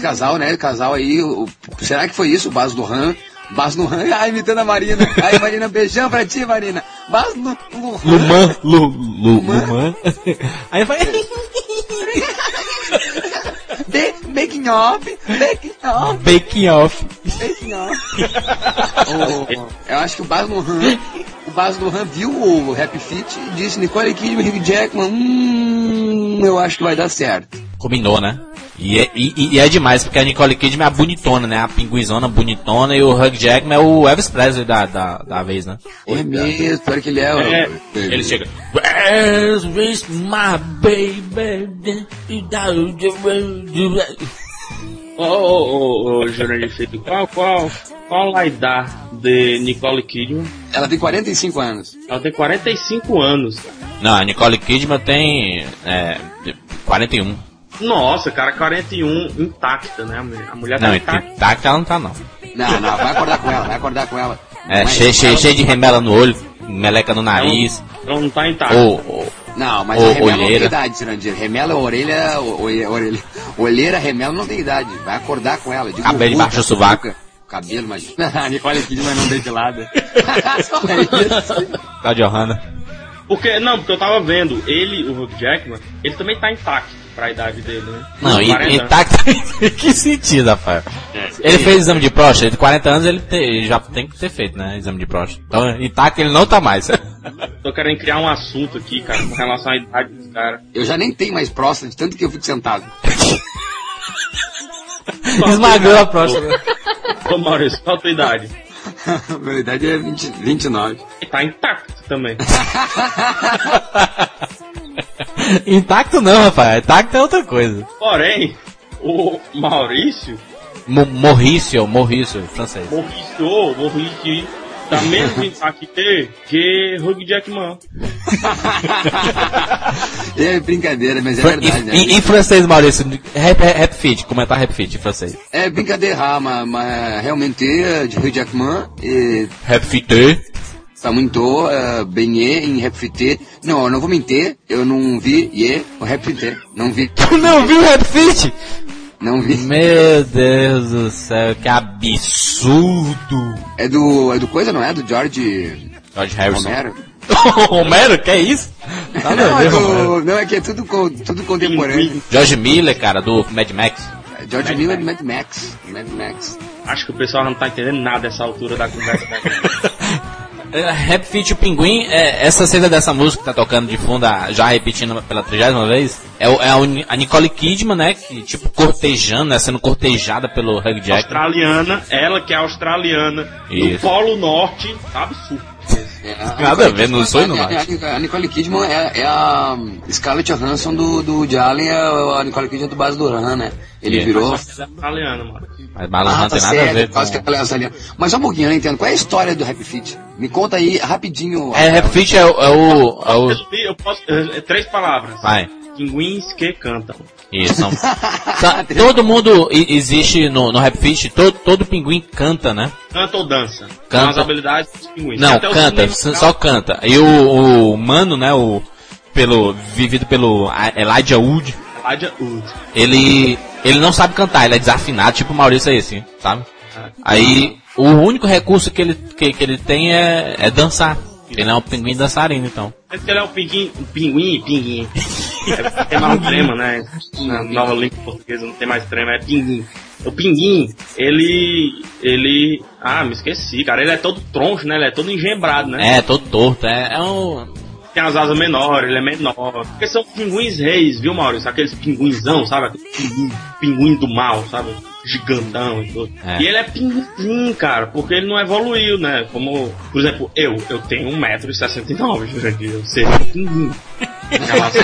Casal, né? Casal aí, o- será que foi isso? O Bas do Han? Bas no Han, ai, imitando a Marina. Ai, Marina, beijão pra ti, Marina. Bas no. Luman, Lu, Lu, Luman. Aí vai. De, making off, making off, Baking off. making off. O- o- eu acho que o Bas no Han, o Bas no Han viu o Happy Feet e disse, Nicole Kidman, Hugh Jackman, hum, eu acho que vai dar certo. Combinou, né? E é, e, e é demais, porque a Nicole Kidman é a bonitona, né? A pinguizona bonitona e o Hugh Jackman é o Elvis Presley da, da, da vez, né? É mesmo, pior que ele é. É. Ele chega. Where's with my baby? Ô, ô, ô, qual, qual, qual a idade de Nicole Kidman? Ela tem 45 anos. Ela tem 45 anos. Não, a Nicole Kidman tem é, 41. Nossa, cara, 41 intacta, né? A mulher, tá Não, intacta. intacta ela não tá, não. Não, não, vai acordar com ela, vai acordar com ela. É, Mas cheio, cheio, ela- cheio de remela no olho, meleca no nariz, Ela não tá intacta. ou, ou Não, mas Ô, a remela não tem olheira. idade, Cirandir. Remela, orelha, o- o- orelha, olheira, remela não tem idade. Vai acordar com ela. Digo, Cabelo embaixo do sovaco. Cabelo, mas... A Nicole Kidman não depilada. Só isso. tá Johanna. Porque, não, porque eu tava vendo, ele, o Hugh Jackman, ele também tá intacto pra idade dele, né? Não, e, 40 anos. intacta em que sentido, Rafael? Ele fez exame de próstata, tem 40 anos, ele, te- ele já tem que ter feito, né, exame de próstata. Então, intacto ele não tá mais. Tô querendo criar um assunto aqui, cara, com relação à idade dos caras. Eu já nem tenho mais próstata, de tanto que eu fico sentado. Esmagou a próstata. Ô Maurício, qual a tua idade? A minha idade é 20, 29. E tá intacto também. Intacto não, Rafael. Intacto é outra coisa. Porém, o Maurício, Mo- Morrício, Morrício, francês. Maurício, Maurício, tá menos intacto que Hugh Jackman. É brincadeira, mas é Fran- verdade, né? em, em francês, Maurício, rap, rap fit, comentar rap fit em francês. É brincadeira, mas, mas realmente de Hugh Jackman e Rap fit. Muito uh, banhei em Rap. Não, eu não vou mentir, eu não vi yeah, o Rap. Não vi. Tu não viu o Rap Fit? Não vi. Meu Deus do céu, que absurdo. É do. É do coisa, não é? Do George George Harrison. Romero? Romero, que é isso? Nada Não, é do, não, é que é tudo, tudo contemporâneo. George Miller, cara, do Mad Max. George Miller e Mad Max. Mad Max. Acho que o pessoal não tá entendendo nada dessa altura da conversa. É, Rap Fit o Pinguim, é, essa cena dessa música que tá tocando de fundo, já repetindo pela trigésima vez, é, é a, Nicole Kidman, né, que tipo cortejando, né, sendo cortejada pelo Hugh Jackman. australiana, ela que é australiana, Isso. Polo Norte, sabe? Sul. É, Nada a ver, não sou é, inumato. é, a, Nicole Kidman é, é a Scarlett Johansson do, do é a Nicole Kidman do Base Duran, né? Ele É. virou... É australiana, mano. Mas Balan Ah, não tá tem nada a ver que com... Mas só um pouquinho, eu não entendo. Qual é a história do Rap Fit? Me conta aí rapidinho. É, Rap Fit é, o- é o... É o... Eu posso. é, é três palavras. Vai. Pinguins que cantam. Isso. são- Tá, todo mundo i- existe no, no Rap Fit, todo, todo pinguim canta, né? Canta ou dança? Canta. São as habilidades dos pinguins. Não, canta, só canta. E o, o mano, né, o pelo vivido pelo Elijah Wood, Elijah Wood. ele ele não sabe cantar, ele é desafinado, tipo o Maurício aí assim, sabe? Aí o único recurso que ele que, que ele tem é, é dançar. Ele é um pinguim dançarino, então. É que ele é um pinguim, um pinguim, pinguim. É, tem mais um trema, né? Na nova língua portuguesa não tem mais trema, é pinguim. O pinguim, ele. ele. Ah, me esqueci, cara. Ele é todo troncho, né? Ele é todo engembrado, né? É, todo torto, é, é um... Tem as asas menores, ele é menor. Porque são pinguins reis, viu, Maurício? Aqueles pinguinzão, sabe? Aquele pinguim, pinguim do mal, sabe? Gigantão e tudo. É. E ele é pinguim, cara, porque ele não evoluiu, né? Como, por exemplo, eu, eu tenho 1,69m, Jurandir. Eu seria um pinguim. Em relação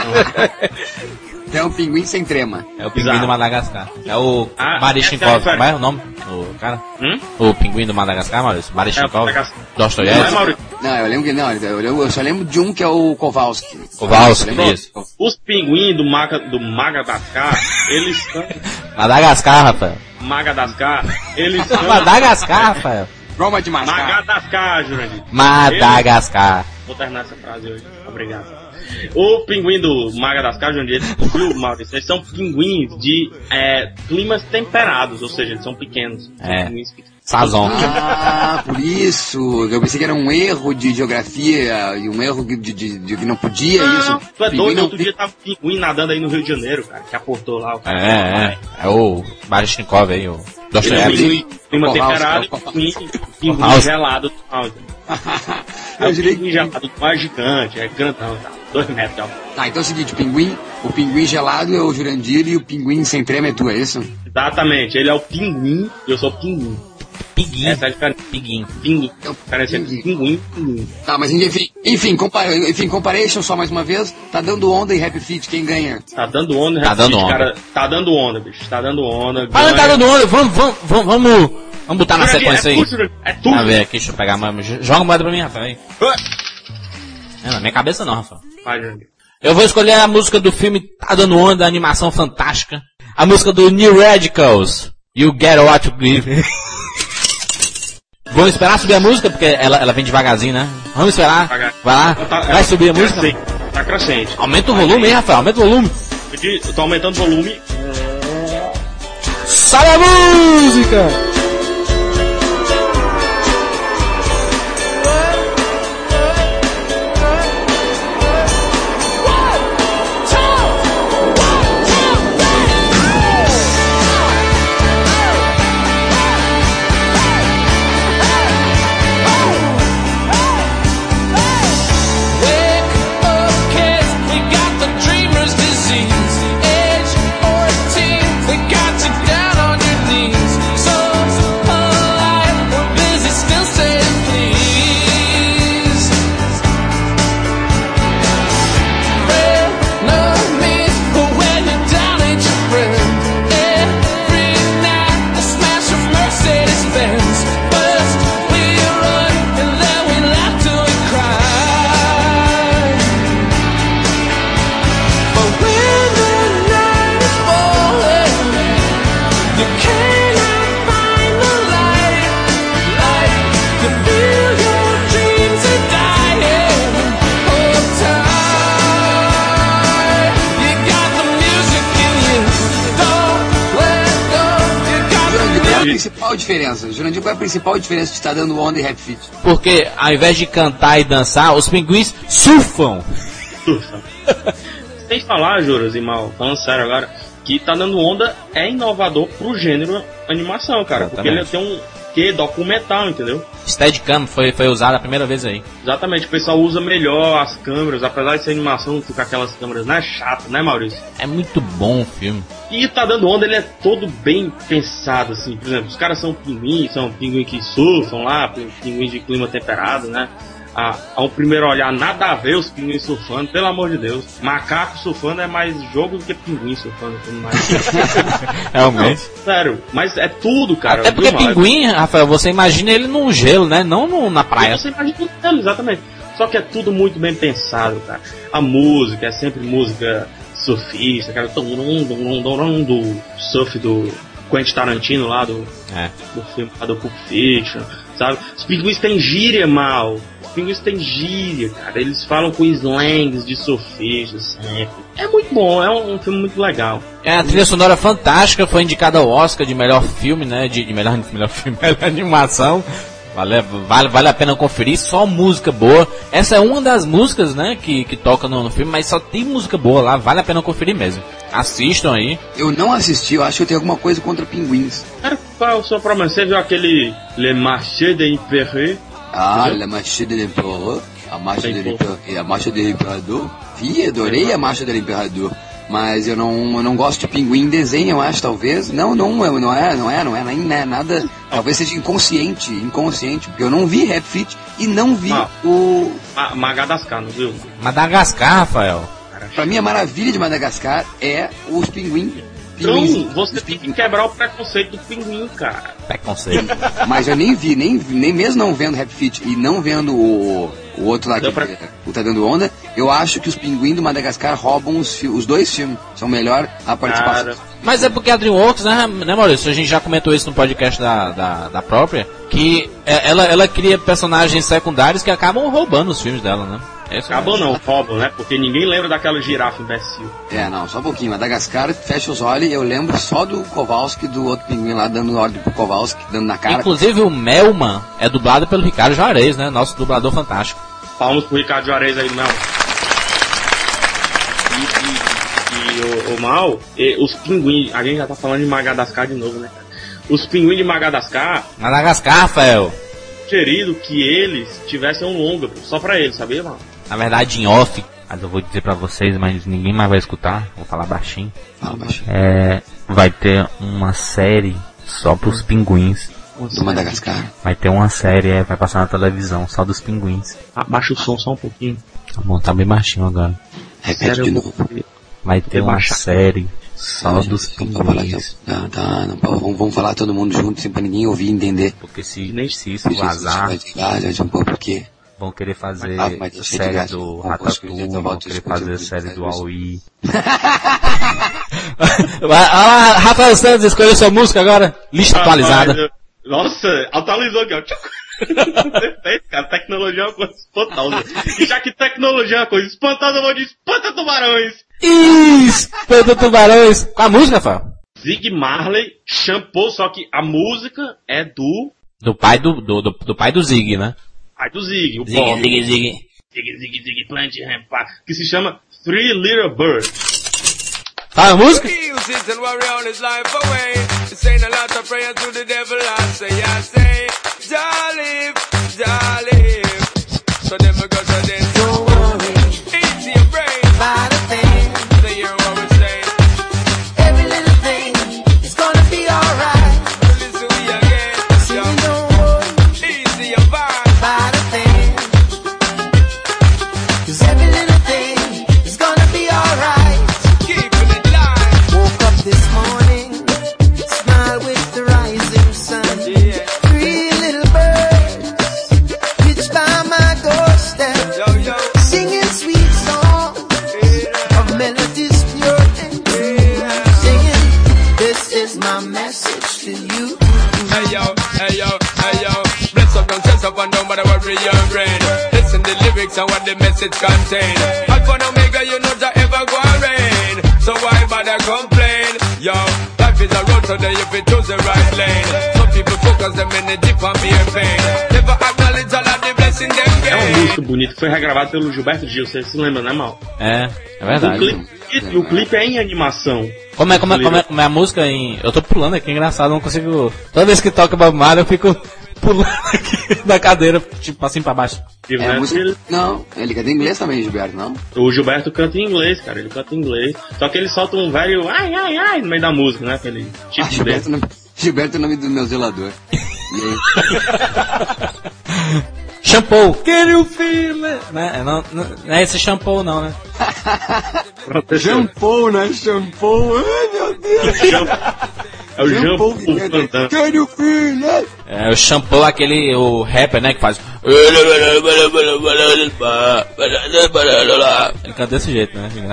É um pinguim sem trema. É o pinguim Exato. do Madagascar. É o Ah, Baryshnikov. essa é Como é o nome? O cara? Hum? O pinguim do Madagascar, Maurício? Não é, Dostoiévski? Maurício? Não, eu lembro que não, eu, lembro- eu só lembro de um que é o Kowalski. Kowalski, isso. Os pinguins do, Maga, do Madagascar, eles são. Madagascar, Rafael. Madagascar, eles são. Madagascar, Rafael. Roma de Mascar. Madagascar, Jurandir. Madagascar. Vou terminar essa frase hoje. Obrigado. O pinguim do Madagascar, João Diego, viu, Maurício? Eles são pinguins de é, climas temperados, ou seja, eles são pequenos. São É. pinguins pequenos. Sazon. Ah, por isso. Eu pensei que era um erro de geografia e um erro de, de- de que não podia isso. Não, tu é Pinguim doido, não- outro dia tava pinguim nadando aí no Rio de Janeiro, cara, que aportou lá. O cara. É, é. É o Baryshnikov aí, o Ele é Dostoiévski. pinguim, clima temperado é o e pinguim, pinguim gelado? É Eu o jurei pinguim que... gelado do mar gigante, é grandão, tá? Dois metros de altura. Tá, então é o seguinte, o pinguim, o pinguim gelado é o Jurandir e o pinguim sem trema é tu, é isso? Exatamente, ele é o pinguim e eu sou o pinguim. Pinguim. Essa é a. Pinguim. Pinguim. O Diferença entre pinguim. pinguim pinguim. Tá, mas enfim, enfim, compara, enfim, comparison só mais uma vez, tá dando onda e Rap Fit, quem ganha? Tá dando onda, Tá Rap dando Fit, onda. Cara, tá dando onda, bicho. Tá dando onda. Mas não tá dando onda, vamos, vamos, vamos, vamos, vamos botar na Jurandir, sequência é aí. tudo, É tudo. Vamos ver aqui, deixa eu pegar uma. Joga a moeda pra mim, Rafael. aí. É, na minha cabeça não, Rafael. Vai. Eu vou escolher a música do filme Tá Dando Onda, animação fantástica. A música do New Radicals. You Get What You Give. Vamos esperar subir a música, porque ela, ela vem devagarzinho, né? Vamos esperar. Devagar. Vai lá. Tá- Vai subir a música? Crescente, Tá crescente. Aumenta o volume, hein, Rafael? Aumenta o volume. Eu tô aumentando o volume. Sobe a música! Principal diferença de estar dando onda e rap fit? Porque ao invés de cantar e dançar, os pinguins surfam. surfa. Sem falar, Juras e Mal, falando sério agora, que tá dando onda é inovador pro gênero animação, cara. Porque ele Exatamente. tem um que documental, entendeu? Steadicam foi, foi usado a primeira vez aí. Exatamente, o pessoal usa melhor as câmeras, apesar de ser animação, fica aquelas câmeras, né? Chato, né, Maurício? É muito bom o filme. E tá dando onda, ele é todo bem pensado, assim. Por exemplo, os caras são pinguins, são pinguins que surfam lá, pin- pinguins de clima temperado, né? A, ao primeiro olhar, nada a ver os pinguins surfando, pelo amor de Deus. Macaco surfando é mais jogo do que pinguim surfando. Realmente. Sério, mas é tudo, cara. Até porque pinguim, Rafael, você imagina ele num gelo, né? Não no- na praia. Você imagina tudo dele, exatamente. Só que é tudo muito bem pensado, cara. A música é sempre música surfista, cara. Do surf do Quentin Tarantino lá, do, É. do filme lá do Pulp Fiction, sabe? Os pinguins têm gíria, mal. Os pinguins têm gíria, cara. Eles falam com slangs de surfistas sempre. É muito bom, é um, um filme muito legal. É, a trilha sonora fantástica, foi indicada ao Oscar de melhor filme, né? De, de melhor, melhor filme, melhor animação. Vale, vale, vale a pena conferir, só música boa. Essa é uma das músicas, né, que, que toca no, no filme, mas só tem música boa lá, vale a pena conferir mesmo. Assistam aí. Eu não assisti, eu acho que eu tenho alguma coisa contra pinguins. Cara, qual é o seu problema? Você viu aquele Le Marché des Imperés? Ah? La Marche de l'Empereur, a marcha do e a marcha do Imperador. Vi, adorei a marcha do Imperador. Mas eu não, eu não gosto de pinguim em desenho, eu acho, talvez. Não, não, eu- não é, não é, não é, nem né, nada. Talvez seja inconsciente, inconsciente, porque eu não vi Rap Fit e não vi Ah. o. Ma- Madagascar, não viu? Madagascar, Rafael. Pra mim, a maravilha de Madagascar é os pinguins. Então, Pinguins. você tem que quebrar o preconceito do pinguim, cara. Preconceito. Mas eu nem vi, nem, nem mesmo não vendo Rap Fit e não vendo o, o outro lá que pra- o Tá Dando Onda, eu acho que os pinguins do Madagascar roubam os, os dois filmes. São melhor a participação. Cara, Mas é porque a DreamWorks, né, né Maurício? A gente já comentou isso no podcast da, da, da própria, que é- ela, ela cria personagens secundários que acabam roubando os filmes dela, né? Esse é acabou não, roubam, né? Porque ninguém lembra daquela girafa imbecil. É, não, só um pouquinho. Madagascar, fecha os olhos, eu lembro só do Kowalski, do outro pinguim lá, dando ordem pro Kowalski, dando na cara. Inclusive o Melman é dublado pelo Ricardo Juarez, né? Nosso dublador fantástico. Palmas pro Ricardo Juarez aí, não. E, o, o mal, e os pinguins, a gente já tá falando de Madagascar de novo, né? cara? Os pinguins de Madagascar, Madagascar, Rafael. querido que eles tivessem um longa, só pra eles, sabia, mano? Na verdade, em off, mas eu vou dizer pra vocês, mas ninguém mais vai escutar, vou falar baixinho. Fala, baixinho. É, vai ter uma série só pros pinguins. Do Madagascar. Vai ter uma série, é, vai passar na televisão, só dos pinguins. Abaixa o som só um pouquinho. Tá bom, tá bem baixinho agora. Repete Sério, de eu novo. Vai ter uma baixar. série só dos gente, vamos falar pinguins. então. Tá, tá, não, vamos, vamos falar todo mundo junto, assim, pra ninguém ouvir e entender. Porque se, Nem- se isso Porque vazar, vão querer fazer Ah, mas deixa de série do Vamos Ratatouille, conseguir, então vão querer fazer continua, série do. Aui. Ah, Rafael Santos escolheu sua música agora. Lista atualizada. Rapaz, eu- Nossa, atualizou aqui, ó. Perfeito, cara. Tecnologia é uma coisa espantosa. E já que tecnologia é uma coisa espantosa, eu vou de espanta tubarões. Espanta Tubarões. Com a música, Rafael? Zig Marley, shampoo, só que a música é do Do pai do, do, do, do pai do Zig, né? pai do Zig, o Zig, Bob. Zig, Zig. Zig, Zig, Zig, Plant Rampa, que se chama Three Little Birds. Fala a música? He lyrics and what the message contain. Alpha and Omega, you know that ever go rain. So why bother complain? Yo, life is a road today if you choose the right lane. So people focus them energy for mere pain. Never acknowledge all of the blessing them É gain. música bonita que foi regravada pelo Gilberto Gil, você se lembra, né, Mal? É, é O verdade. clipe, e o clipe é em animação. Como é, como, é, como, é, como é a música em. Eu tô pulando aqui, engraçado, eu não consigo. Toda vez que toca Bob Marley eu fico pulando aqui na cadeira, tipo assim pra baixo. É Gilberto, música. ele- Não, ele canta em inglês também, Gilberto, não? o Gilberto canta em inglês, cara. Ele canta em inglês. Só que ele solta um velho ai, ai, ai no meio da música, né? Aquele tipo Ah. Gilberto, é o nome- Gilberto é o nome do meu zelador. E aí? Shampoo! Can you feel it? Né? É, Não, não, não é esse shampoo não, né? É Shampoo, né? Shampoo. Ai, meu Deus. É o que canta. cantando. Can you feel it? É o shampoo, aquele, o rapper, né, que faz... Ele canta desse jeito, né? Ele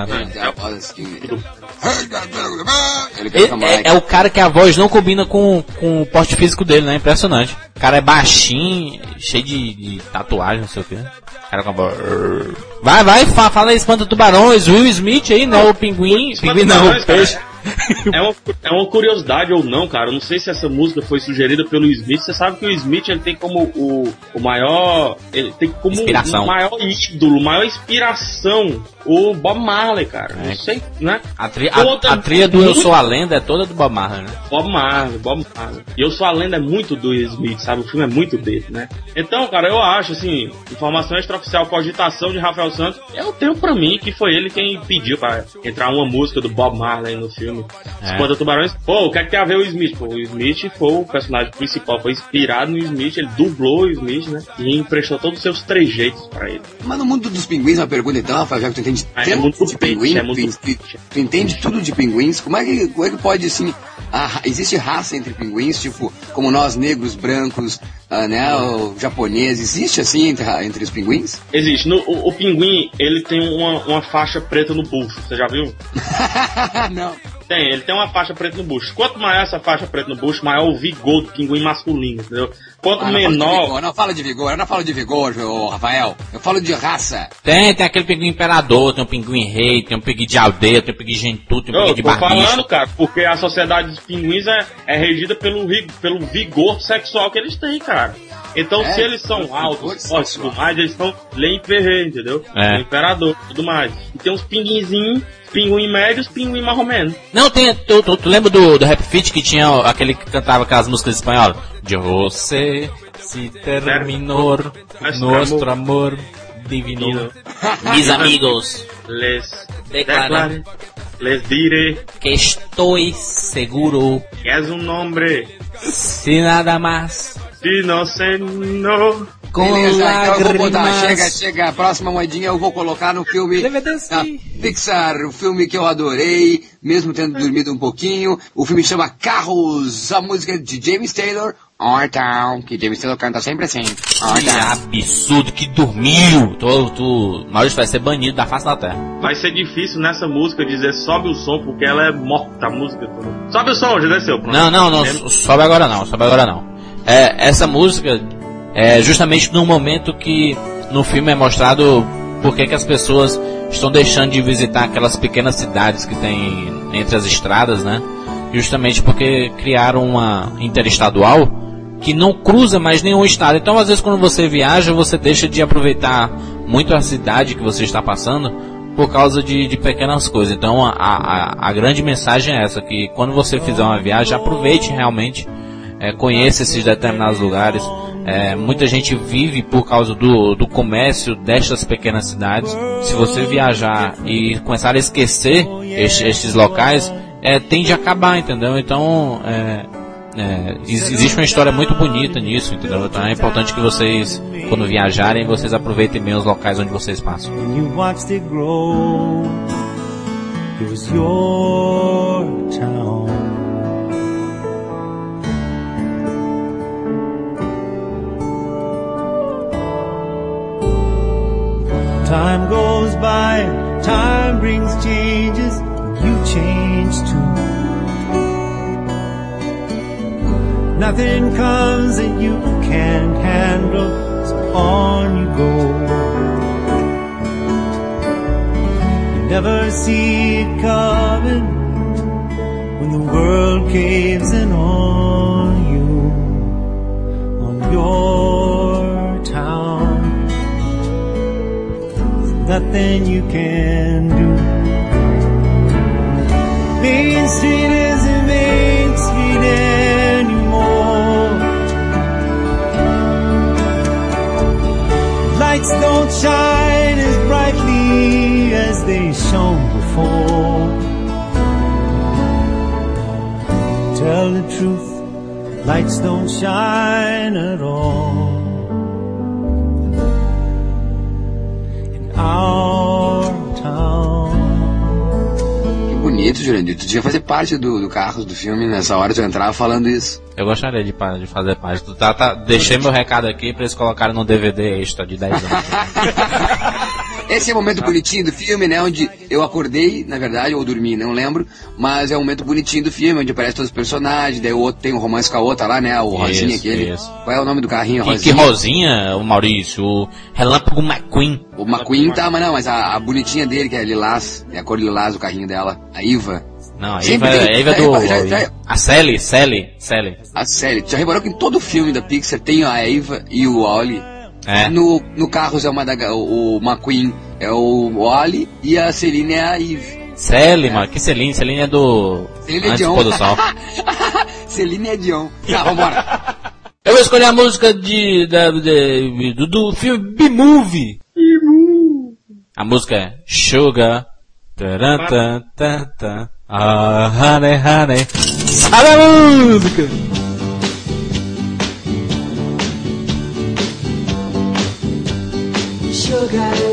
é, é o cara que a voz não combina com, com o porte físico dele, né? Impressionante. O cara é baixinho, cheio de, de tatuagem, não sei o que. O cara com a voz... Vai, vai, fa- fala aí, espanta tubarões, Will Smith aí, né? O pinguim, pinguim não, o peixe. É uma, é uma curiosidade ou não, cara. Eu não sei se essa música foi sugerida pelo Smith. Você sabe que o Smith ele tem como o, o maior. Ele tem como o maior ídolo, maior inspiração o Bob Marley, cara. É. Não sei, né? A, tri, Toda- a, a trilha do Eu Sou a Lenda é toda do Bob Marley, né? Bob Marley, Bob Marley. E eu sou a lenda é muito do Smith, sabe? O filme é muito dele, né? Então, cara, eu acho, assim, informação extraoficial, cogitação de Rafael Santos, eu tenho pra mim que foi ele quem pediu pra entrar uma música do Bob Marley no filme. É. Tubarões. Pô, o que é que tem a ver o Smith? Pô, o Smith foi o personagem principal, foi inspirado no Smith, ele dublou o Smith, né? E emprestou todos os seus trejeitos pra ele. Mas no mundo dos pinguins, uma pergunta então, Rafael, já que tu entende Ah, é tanto muito de pinguim, é muito tu, tu- entende tudo de pinguins, como é que, como é que pode, assim, a existe raça entre pinguins, tipo, como nós negros, brancos, né, o japonês, existe assim entre, entre os pinguins? Existe. No, o, o pinguim, ele tem uma, uma faixa preta no bucho, você já viu? Não. Tem, ele tem uma faixa preta no bucho. Quanto maior essa faixa preta no bucho, maior o vigor do pinguim masculino, entendeu? Quanto Ah, não fala de menor. vigor, não fala de vigor, eu não falo de vigor, ô, Rafael, eu falo de raça. Tem, tem aquele pinguim imperador, tem um pinguim rei, tem um pinguim de aldeia, tem um pinguim gentu, tem um Eu pinguim de tô barbicha. falando, cara, porque a sociedade dos pinguins é, é regida pelo, pelo vigor sexual que eles têm, cara. Então, É, se eles são altos, fortes sexual. tudo mais, eles são lei ferrei, entendeu? É. O imperador e tudo mais. E tem uns pinguinzinhos, pinguim médios, pinguim marromeno. Não, tem, tu, tu, tu lembra do, do Rap Fit que tinha aquele que cantava aquelas músicas espanholas? De você se terminou nosso amor divino. Mis amigos, Les Declara. declare, les diré que estou seguro, que és um hombre, se nada mais, inocente. com Beleza, então eu vou botar, chega, chega, a próxima moedinha eu vou colocar no filme da Pixar, o filme que eu adorei, mesmo tendo dormido um pouquinho, o filme chama Carros, a música de James Taylor, Our Town, que James Taylor canta sempre assim, Our Que Town. absurdo, que dormiu. Tu, tu, Maurício vai ser banido da face da terra. Vai ser difícil nessa música dizer sobe o som, porque ela é morta a música toda. Sobe o som, já desceu. pronto. Não, não, não, so- sobe agora não, sobe agora não. É, essa música é justamente no momento que no filme é mostrado por que que as pessoas estão deixando de visitar aquelas pequenas cidades que tem entre as estradas, né? Justamente porque criaram uma interestadual que não cruza mais nenhum estado. Então, às vezes, quando você viaja, você deixa de aproveitar muito a cidade que você está passando por causa de, de pequenas coisas. Então, a, a, a grande mensagem é essa, que quando você fizer uma viagem, aproveite realmente, é, conheça esses determinados lugares. É, muita gente vive por causa do, do comércio destas pequenas cidades. Se você viajar e começar a esquecer este- estes locais, é, tende a acabar, entendeu? Então, é, é, ex- existe uma história muito bonita nisso, entendeu? Então é importante que vocês, quando viajarem, vocês aproveitem bem os locais onde vocês passam. It was your town. Time goes by, time brings changes, you change too. Nothing comes that you can't handle, so on you go. You never see it coming when the world caves in on you. On your town. Nothing you can do. Main Street isn't Main Street anymore. Lights don't shine as brightly as they shone before. Tell the truth, lights don't shine at all. Our town. Que bonito, Jurandir. Tu devia fazer parte do, do carro do filme nessa hora tu entrar falando isso. Eu gostaria de, de fazer parte. Tu tá, tá- deixei meu recado aqui pra eles colocarem no DVD extra de 10 anos. Esse é o momento bonitinho do filme, né? Onde eu acordei, na verdade, ou dormi, não lembro. Mas é o momento bonitinho do filme, onde aparece todos os personagens. Daí o outro tem um romance com a outra lá, né? O Rosinha Isso, aquele. isso. Qual é o nome do carrinho? que, que Rosinha? Rosinha, o Maurício, o Relâmpago McQueen. O McQueen tá, mas não, mas a, a bonitinha dele, que é lilás, é a cor lilás do carrinho dela. A Iva. Não, a Eva, tem- a Eva já- do. já- já- A Sally, Sally, Sally. A. Tu já reparou que em todo filme da Pixar tem a Eva e o Wally? É. No, no Carros é uma da, o, o McQueen é o Wally e a Celine é a Eve. Sally, mano, que Celine? Celine é do. Celine é Dion. Celine é Dion. Tá, vambora. Eu vou escolher a música de, da- de- do, do filme B-Movie. A música é Sugar. Taran, tan, tan, tan. Ah, honey, honey. Sabe a música? Sugar. Oh,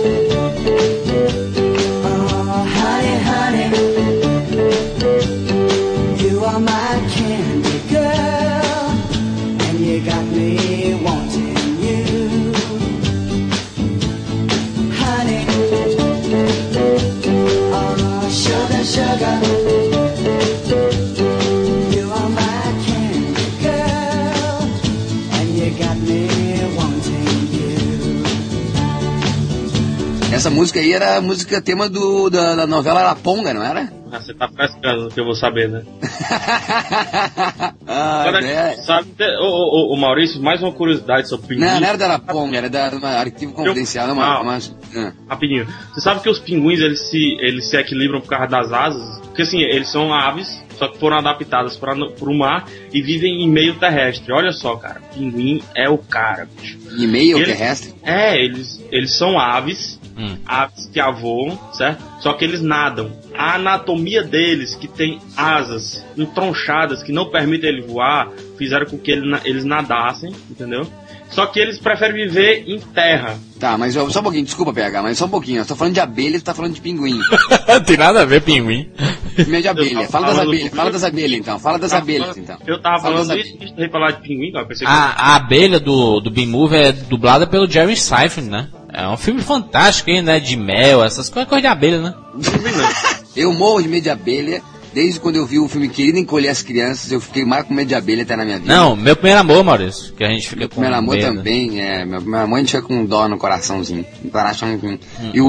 Essa música aí era a música tema do, da, da novela Araponga, não era? Ah, Você tá pescando que eu vou saber, né? ah, é. sabe, ô, ô, ô, Maurício, mais uma curiosidade sobre pinguins. Não, não era da Araponga, era da arquivo confidencial, não, uma, Ah. uma, ah. Rapidinho. Você sabe que os pinguins eles se, eles se equilibram por causa das asas? Porque assim, eles são aves, só que foram adaptadas para o mar e vivem em meio terrestre. Olha só, cara, pinguim é o cara, bicho. e-mail Ele- terrestre. É, eles, eles são aves, Hum. aves que voam, certo? Só que eles nadam. A anatomia deles, que tem asas entronchadas que não permitem ele voar, fizeram com que ele eles nadassem, entendeu? Só que eles preferem viver em terra. Tá, mas só um pouquinho, desculpa PH, mas só um pouquinho. Eu tô falando de abelha, tu tá falando de pinguim. Tem nada a ver, pinguim. Meio de abelha. Fala das abelhas, fala das abelhas então. Fala das abelhas então. Eu tava Fala falando abelhas. isso, a gente falar de pinguim, cara. eu Pensei que A, a abelha do, do B-Movie é dublada pelo Jerry Seinfeld, né? É um filme fantástico, hein, né? De mel, essas coisas, coisa de abelha, né? Eu morro de medo de abelha. Desde quando eu vi o filme Querido Encolher as Crianças, eu fiquei mais com medo de abelha até na minha vida. Não, meu primeiro amor, Maurício. Que a gente fica com Meu amor medo. também, é. Meu, meu amor a gente fica com dó no coraçãozinho. No coraçãozinho. E o.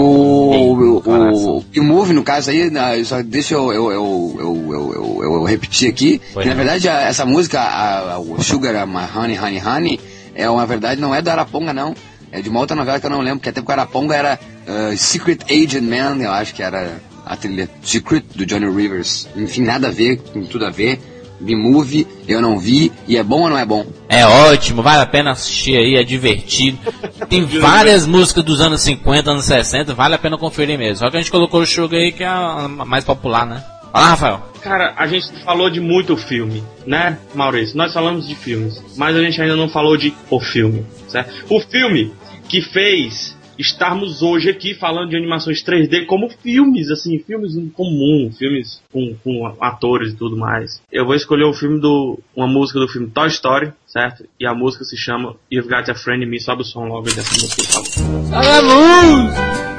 O, e o Move, no caso aí, só deixa eu, eu, eu, eu, eu, eu, repetir aqui. Que na não. verdade a- essa música, a, a- o Sugar, a My Honey, Honey, Honey, é uma verdade, não é do Araponga, não. É de uma outra novela que eu não lembro, que até porque o Araponga era uh, Secret Agent Man, eu acho que era a trilha Secret do Johnny Rivers. Enfim, nada a ver, com tudo a ver. B-Movie, eu não vi, e é bom ou não é bom? É ótimo, vale a pena assistir aí, é divertido. Tem várias músicas dos anos 50, anos 60, vale a pena conferir mesmo. Só que a gente colocou o Sugar aí, que é a mais popular, né? Olha lá, Rafael. Cara, a gente falou de muito filme, né, Maurício? Nós falamos de filmes, mas a gente ainda não falou de o filme, certo? O filme que fez estarmos hoje aqui falando de animações 3D como filmes, assim, filmes em comum, filmes com, com atores e tudo mais. Eu vou escolher o filme do. uma música do filme Toy Story, certo? E a música se chama You've Got a Friend in Me, sobe o som logo dessa música, por favor. A luz!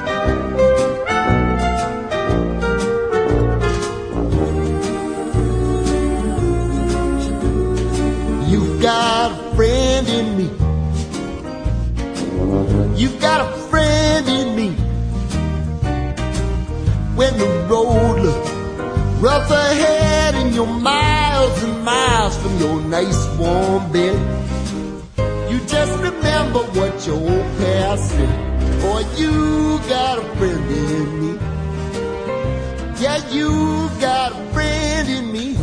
When the road looks rough ahead and you're miles and miles from your nice warm bed, you just remember what your old past said. Boy, you got a friend in me. Yeah, you got a friend in me.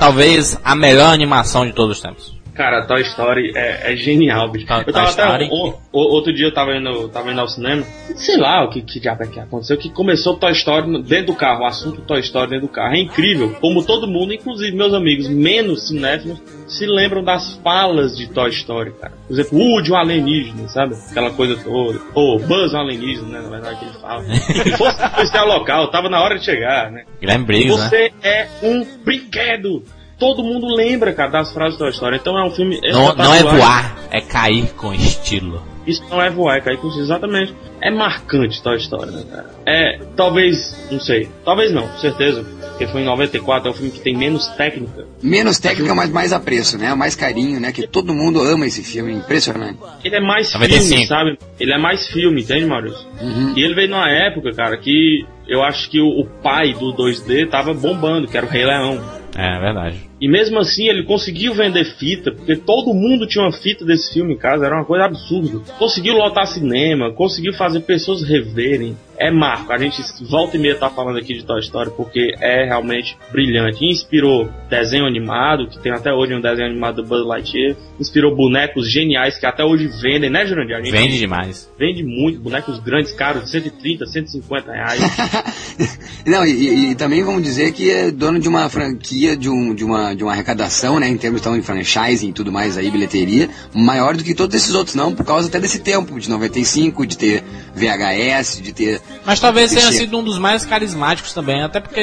Talvez a melhor animação de todos os tempos. Cara, Toy Story é, é genial, bicho. Toy- eu tava Toy até. O- o- outro dia eu tava indo, tava indo ao cinema. Sei lá o que, que diabo é que aconteceu. Que começou Toy Story dentro do carro. O assunto Toy Story dentro do carro. É incrível. Como todo mundo, inclusive meus amigos menos cinéfilos, se lembram das falas de Toy Story, cara. Por exemplo, Woody, um alienígena, sabe? Aquela coisa toda. Ou Buzz, um alienígena, né? Na verdade, que ele fala. Se fosse policial local, tava na hora de chegar, né? Guilherme Briggs, né? Você é um brinquedo. Todo mundo lembra, cara, das frases Toy Story. Então é um filme. Não, não é voar, é cair com estilo. Isso não é voar, é cair com exatamente. É marcante Toy Story, né, cara? É, talvez, não sei. Talvez não, com certeza. Porque foi em 94, é um filme que tem menos técnica. Menos técnica, mas mais apreço, né? Mais carinho, né? Que todo mundo ama esse filme, impressionante. Ele é mais 95. filme, sabe? Ele é mais filme, entende, Maurício? Uhum. E ele veio numa época, cara, que eu acho que o, o pai do 2D tava bombando, que era o Rei Leão. É verdade. E mesmo assim ele conseguiu vender fita, porque todo mundo tinha uma fita desse filme em casa, era uma coisa absurda. Conseguiu lotar cinema, conseguiu fazer pessoas reverem. É marco, a gente volta e meia tá falando aqui de Toy Story porque é realmente brilhante. Inspirou desenho animado, que tem até hoje um desenho animado do Buzz Lightyear. Inspirou bonecos geniais que até hoje vendem, né, Jurandir? Vende demais. Vende muito, bonecos grandes, caros, de 130, 150 reais. Não, e, e- e também vamos dizer que é dono de uma franquia, de, um, de, uma, de uma arrecadação, né, em termos então, de franchising e tudo mais aí, bilheteria, maior do que todos esses outros, não, por causa até desse tempo, de 95, de ter VHS, de ter... Mas talvez tenha sido um dos mais carismáticos também, até porque,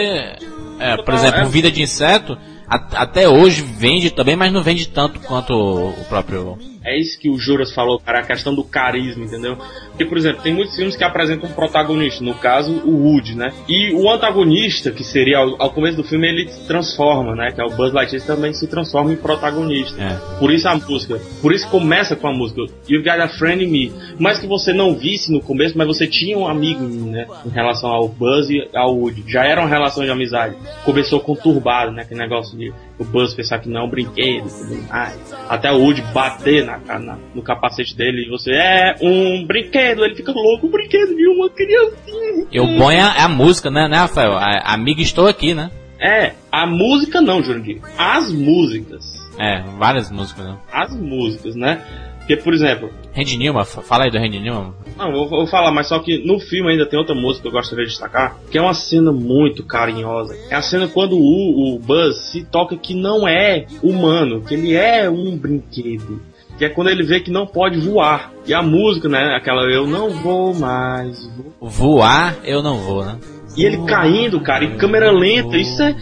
é, por exemplo, é- Vida de Inseto, a- até hoje vende também, mas não vende tanto quanto o próprio. É isso que o Juras falou, cara, a questão do carisma, entendeu? Porque, por exemplo, tem muitos filmes que apresentam um protagonista, no caso, o Woody, né? E o antagonista, que seria ao, ao começo do filme, ele se transforma, né? Que é o Buzz Lightyear, também se transforma em protagonista. É. Por isso a música. Por isso começa com a música. You've got a friend in me. Mas que você não visse no começo, mas você tinha um amigo em mim, né? Em relação ao Buzz e ao Woody. Já era uma relação de amizade. Começou conturbado, né? Aquele negócio de o Buzz pensar que não é um brinquedo tudo mais. Até o Woody bater na, na- no capacete dele e você é um brinquedo. Ele fica louco, um brinquedo de uma criancinha. E o bom é a, é a música, né, né, Rafael? A, amiga estou aqui, né? É, a música não, Jurandir. As músicas. É, várias músicas, né? As músicas, né? Porque, por exemplo, Randy Newman, fa- fala aí do Randy Newman. Não, eu vou, falar, mas só que no filme ainda tem outra música que eu gostaria de destacar, que é uma cena muito carinhosa. É a cena quando o, o Buzz se toca que não é humano, que ele é um brinquedo. Que é quando ele vê que não pode voar. E a música, né? Aquela eu não vou mais. Voar, eu não vou, né? E ele caindo, cara, em câmera lenta. Isso é,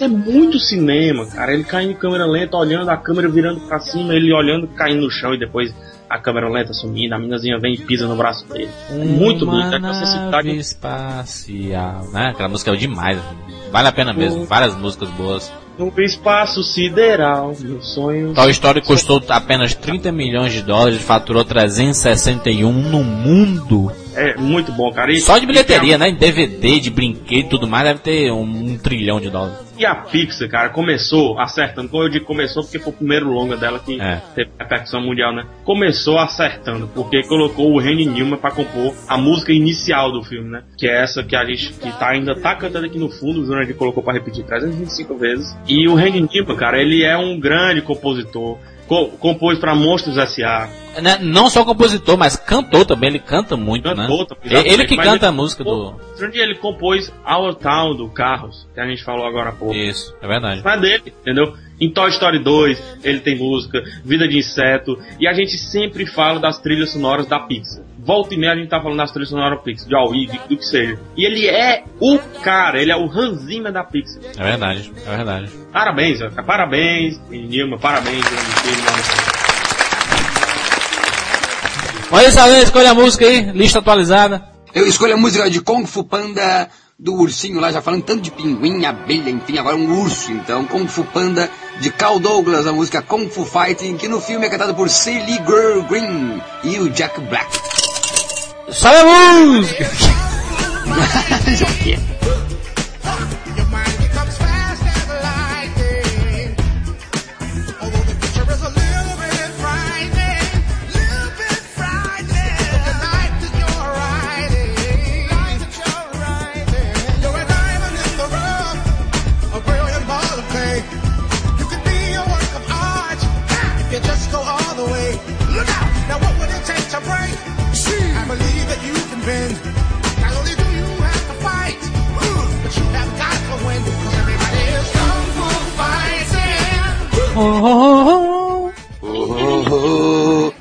isso é muito cinema, cara. Ele caindo em câmera lenta, olhando a câmera virando pra cima, ele olhando, caindo no chão e depois a câmera lenta sumindo, a minazinha vem e pisa no braço dele. É muito Uma bonito, é nave espacial, né? Aquela música é demais. Vale a pena mesmo, várias músicas boas. No espaço sideral, meu sonho. Toy Story custou apenas 30 milhões de dólares e faturou 361 no mundo. É muito bom, cara. E, Só de bilheteria, né? Em DVD, de brinquedo e tudo mais, deve ter um, um trilhão de dólares. E a Pixar, cara, começou acertando. Como eu digo, começou porque foi o primeiro longa dela que É. teve repercussão mundial, né? Começou acertando, porque colocou o Randy Newman pra compor a música inicial do filme, né? Que é essa que a gente que tá, ainda tá cantando aqui no fundo, o Jurandir colocou pra repetir 325 vezes. E o Randy Newman, cara, ele é um grande compositor. Co compôs pra Monstros S.A. Né, Não só compositor, mas cantor também, ele canta muito, né? também, Ele- exatamente, que mas canta ele- a música do... Ele compôs Our Town do Carros, que a gente falou agora há pouco. Isso, é verdade. É dele, entendeu? Em Toy Story 2 ele tem música, Vida de Inseto, e a gente sempre fala das trilhas sonoras da Pixar. Volta e meia a gente tá falando das trilhas sonoras Pixar, de Aui, do que seja. E ele é o cara, ele é o Hans Zimmer da Pixar. É verdade, é verdade. Parabéns, cara, parabéns, Nilma, parabéns, mano. Mas alguém escolhe a música aí, lista atualizada. Eu escolho a música de Kung Fu Panda, do ursinho lá, já falando tanto de pinguim, abelha, enfim, agora um urso, então. Kung Fu Panda, de Carl Douglas, a música Kung Fu Fighting, que no filme é cantada por Celie Girl Green e o Jack Black. Sabe a música! oh, oh.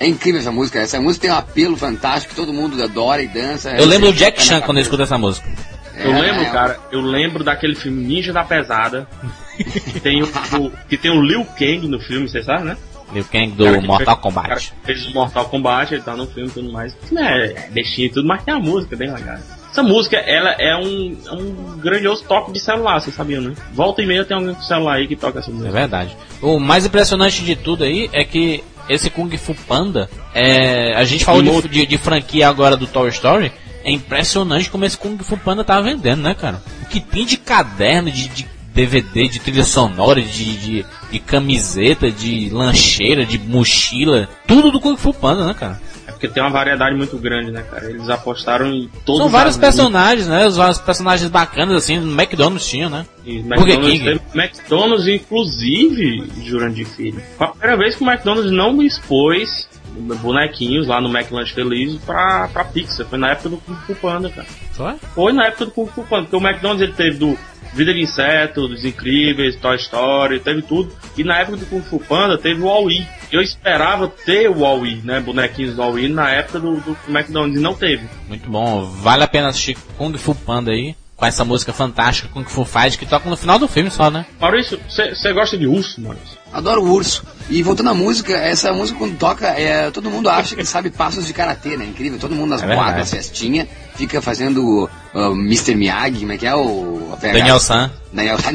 É incrível essa música. Essa música tem um apelo fantástico, todo mundo adora e dança. Eu lembro do Você Jack Chan quando eu escuto essa música. Eu É, lembro, é, cara, eu lembro daquele filme Ninja da Pesada, que tem o, o- que tem o Liu Kang no filme, você sabe, né? Liu Kang Cara do que Mortal fez- Kombat. cara fez o Mortal Kombat, ele tá no filme e tudo mais. É, é bestinha e tudo, mas tem a música bem legal. Essa música, ela é um, é um grandioso toque de celular, vocês sabiam, né? Volta e meia tem alguém com celular aí que toca essa É música. verdade. O mais impressionante de tudo aí é que esse Kung Fu Panda, é, a gente falou de, de, de franquia agora do Toy Story, é impressionante como esse Kung Fu Panda tá vendendo, né, cara? O que tem de caderno, de, de DVD, de trilha sonora, de, de, de camiseta, de lancheira, de mochila, tudo do Kung Fu Panda, né, cara? Porque tem uma variedade muito grande, né, cara? Eles apostaram em todos São vários personagens, né? Os vários personagens bacanas, assim, no McDonald's tinha, né? E Burger McDonald's, King. McDonald's, inclusive, Jurandir Filho. Foi a primeira vez que o McDonald's não me expôs bonequinhos lá no McLanche Feliz pra, pra Pixar. Foi na época do Kung Fu Panda, cara. Foi? Foi na época do Kung Fu Panda, porque o McDonald's ele teve do Vida de Inseto, dos Incríveis, Toy Story, teve tudo. E na época do Kung Fu Panda teve o Wall-E. Eu esperava ter o Wall-E, né, bonequinhos do Wall-E na época do, do McDonald's e não teve. Muito bom. Vale a pena assistir Kung Fu Panda aí. Com essa música fantástica, Kung Fu Fight, que toca no final do filme só, né? Maurício, você gosta de urso, Maurício? Adoro o urso. E voltando à música, essa música quando toca, é, todo mundo acha que sabe passos de karatê, né? Incrível. Todo mundo nas É boadas, verdade. nas festinhas, fica fazendo uh, Mr. Miyagi, como é que é o... Daniel San. Daniel San.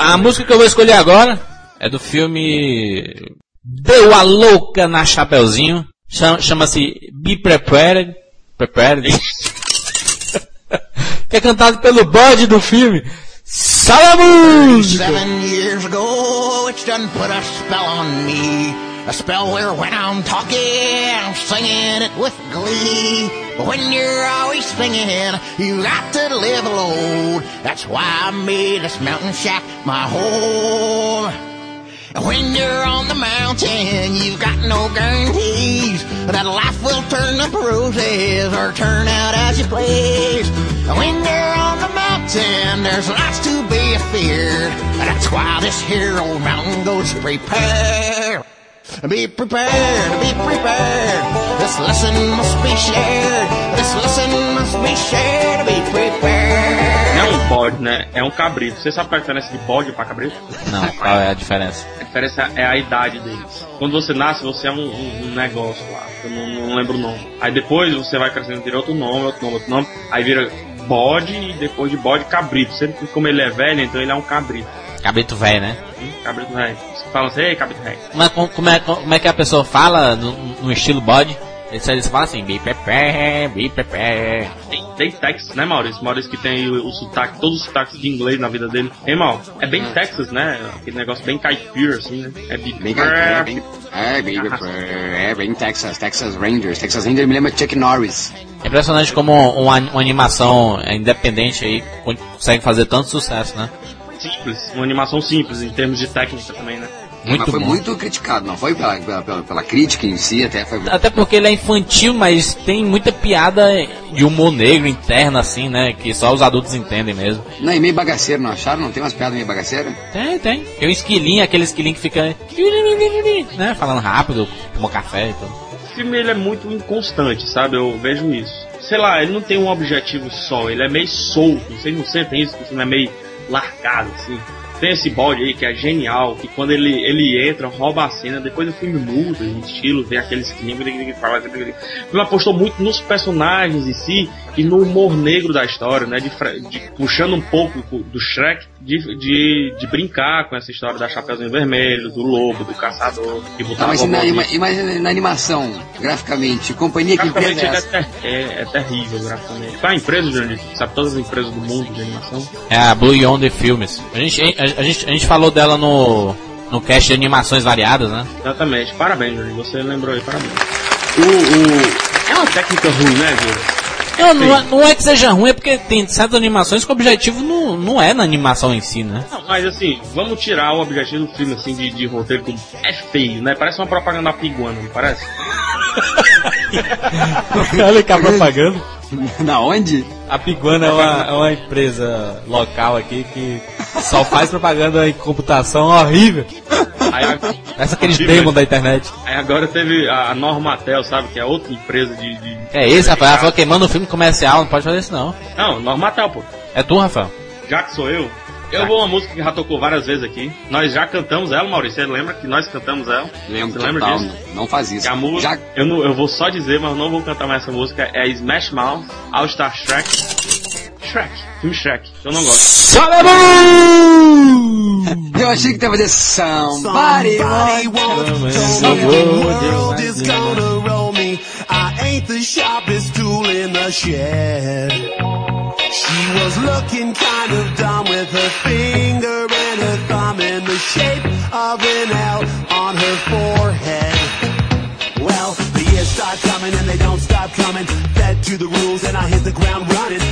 A música que eu vou escolher agora é do filme Deu a Louca na Chapeuzinho. Chama- Chama-se Be Prepared. Prepared. que é cantado pelo bode do filme. Música! Seven years ago, it's done put a spell on me. A spell where when I'm talking, I'm singing it with glee. But when you're always singing, you got to live alone. That's why I made this mountain shack my home. And when you're on the mountain, you've got no guarantees that life will turn up roses or turn out as you please. And when you're on the mountain, there's lots to be feared. That's why this here old mountain goes prepare. Be prepared, be prepared. This lesson must be shared. This lesson must be shared. Be prepared. Não é um bode, né? É um cabrito. Você sabe qual é a diferença de bode pra cabrito? Não, qual é a diferença? A diferença é a idade deles. Quando você nasce, você é um, um- um negócio lá. Eu não, não lembro o nome. Aí depois você vai crescendo, vira outro nome, outro nome, outro nome. Aí vira bode e depois de bode, cabrito. Sempre como ele é velho, então ele é um cabrito. Cabrito velho, né? Hum, Cabrito velho. Fala assim, ei, cabrito velho. Mas com- como é, como é que a pessoa fala no, no estilo bode? Eles, eles falam assim, be prepared. Tem, tem Texas, né, Maurício? Maurício que tem o, o sotaque, todos os sotaques de inglês na vida dele. Ei, mal, é bem Texas, né? Aquele negócio bem caipira, assim, né? É bem, Bem, é, bem, é, bem, é, bem Texas, Texas Rangers. Texas Rangers me lembra Chuck Norris. É impressionante como uma, uma animação independente aí consegue fazer tanto sucesso, né? Simples, uma animação simples em termos de técnica também, né? Mas Muito foi bom. muito criticado, não foi pela, pela, pela, pela crítica em si, até foi... Até porque ele é infantil, mas tem muita piada de humor negro interno, assim, né? Que só os adultos entendem mesmo. Não, e meio bagaceiro, não acharam? Não tem umas piadas meio bagaceiras? Tem, tem. Tem um esquilinho, aquele esquilinho que fica. né? Falando rápido, tomou café e tudo. O filme ele é muito inconstante, sabe? Eu vejo isso. Sei lá, ele não tem um objetivo só, ele é meio solto. Vocês não sentem isso, que o filme é meio largado, assim. Tem esse bode aí que é genial, que quando ele, ele entra, rouba a cena, depois o filme muda de estilo, vem aquele esquilinho, o filme apostou muito nos personagens em si e no humor negro da história, né? De, de- puxando um pouco do Shrek, de, de, de brincar com essa história da Chapeuzinho Vermelho, do lobo, do caçador, que botava mas, a na, imagina na animação, graficamente, companhia que empresa Graficamente é essa? é, ter- é, é terrível, graficamente. Qual é a empresa, Jurandir? Sabe todas as empresas do mundo de animação? É a Blue Yonder Filmes. A gente, a, a gente, a gente falou dela no, no cast de animações variadas, né? Exatamente. Parabéns, Jurandir. Você lembrou aí, parabéns. O, o... É uma técnica ruim, né, Júlio? Não, não, é- não é que seja ruim, é porque tem certas animações que o objetivo não, não é na animação em si, né? Não, mas assim, vamos tirar o objetivo do filme, assim, de, de roteiro, que é feio, né? Parece uma propaganda da Piguana, não parece? Olha que a propaganda. Na onde? A Piguana é uma, é uma empresa local aqui que Só faz propaganda em computação horrível. Aí, Essa aqueles demos da internet. aí agora teve a a Normatel, sabe? Que é outra empresa de. de- É esse, Rafael. Ela falou queimando o filme comercial, não pode fazer isso não. Não, Normatel, pô. É tu, Rafael? Já que sou eu. Eu vou uma música que já tocou várias vezes aqui. Nós já cantamos ela, Maurício. Você lembra que nós cantamos ela? Lembro Você lembra total, disso? não, não faz isso. Que a música, Já, eu, não, eu vou só dizer, mas não vou cantar mais essa música. É Smash Mouth, All Star Shrek. Shrek, filme Shrek. Eu não gosto. eu achei que tava de somebody. Somebody once told me world is gonna roll me. I ain't the sharpest tool in the shed. She was looking kind of dumb with her finger and her thumb in the shape of an L on her forehead. Well, the years start coming and they don't stop coming. Fed to the rules and I hit the ground running.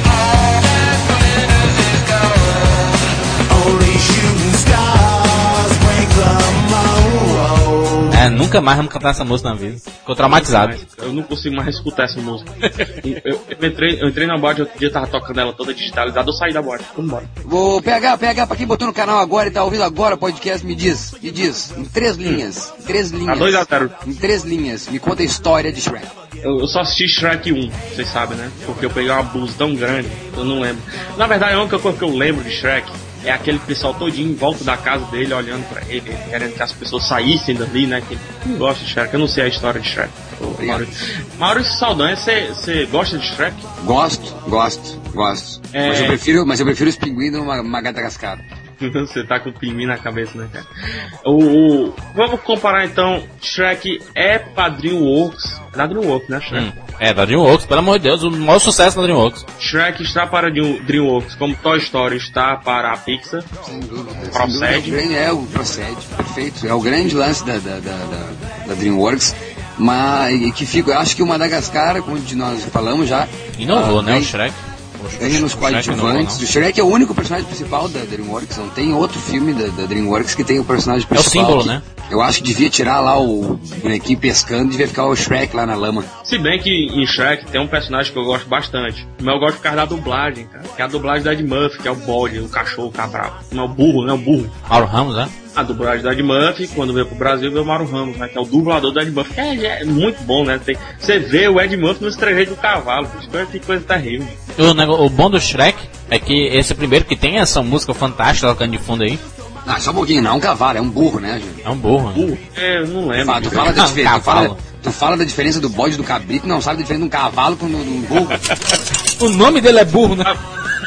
É, nunca mais vamos cantar essa música na vida. Ficou traumatizado. Eu não consigo mais escutar essa música. eu, eu entrei, eu entrei na boate outro dia, tava tocando ela toda digitalizada, eu saí da boate. Vamos embora. Vou PH, PH, pra quem botou no canal agora e tá ouvindo agora o podcast, me diz, me diz, em três linhas, em três linhas. Tá 2 a 0. Em três linhas, me conta a história de Shrek. Eu, eu só assisti Shrek 1, vocês sabem, né? Porque eu peguei uma blusa tão grande, eu não lembro. Na verdade, a única coisa que eu lembro de Shrek é aquele pessoal todinho em volta da casa dele, olhando pra ele, querendo que as pessoas saíssem dali, né? Que não gosta de Shrek, eu não sei a história de Shrek. Ô. Maurício, Maurício Saldanha, você gosta de Shrek? Gosto, gosto, gosto. É. Mas eu prefiro, mas eu prefiro os pinguins do Ma- Madagascar. Você tá com o pinguim na cabeça, né, cara? O, o- vamos comparar então, Shrek é pra DreamWorks. É da DreamWorks, né, Shrek? Hum. É, da DreamWorks, pelo amor de Deus, o maior sucesso da DreamWorks. Shrek está para Dream- DreamWorks, como Toy Story está para a Pixar. Sem dúvida. sem Procede. dúvida, o grande- é, o procede, perfeito. É o grande lance da, da, da, da- da DreamWorks. Mas e que fica, eu acho que o Madagascar, como de nós falamos já. Inovou, ah, né, o Shrek? Ganha nos O Shrek inovou, coadjuvantes. não. O Shrek é o único personagem principal da DreamWorks. Não tem outro filme da, da DreamWorks que tem o personagem É o principal. símbolo, que- né? Eu acho que devia tirar lá o bonequinho pescando, devia ficar o Shrek lá na lama. Se bem que em Shrek tem um personagem que eu gosto bastante. Mas eu gosto por causa da dublagem, cara. Que é a dublagem da Ed Murphy, que é o bode, o cachorro, o cabral. Não é o burro, né? O burro. Mauro Ramos, né? A dublagem da Ed Murphy, quando veio pro Brasil, veio o Mauro Ramos, né? Que é o dublador da Ed Murphy. É, é muito bom, né? Tem, você vê o Ed Murphy no estrejeito do cavalo. Que coisa terrível. O, nego- o bom do Shrek é que esse primeiro que tem essa música fantástica tocando de fundo aí, Ah, só um pouquinho, não é um cavalo, é um burro, né, gente? é um burro. né? Burro. É, eu não lembro. Fala, tu, fala da diferença, tu, fala, cavalo. tu fala da diferença do bode do cabrito, não sabe da diferença de um cavalo com um burro. O nome dele é burro, né?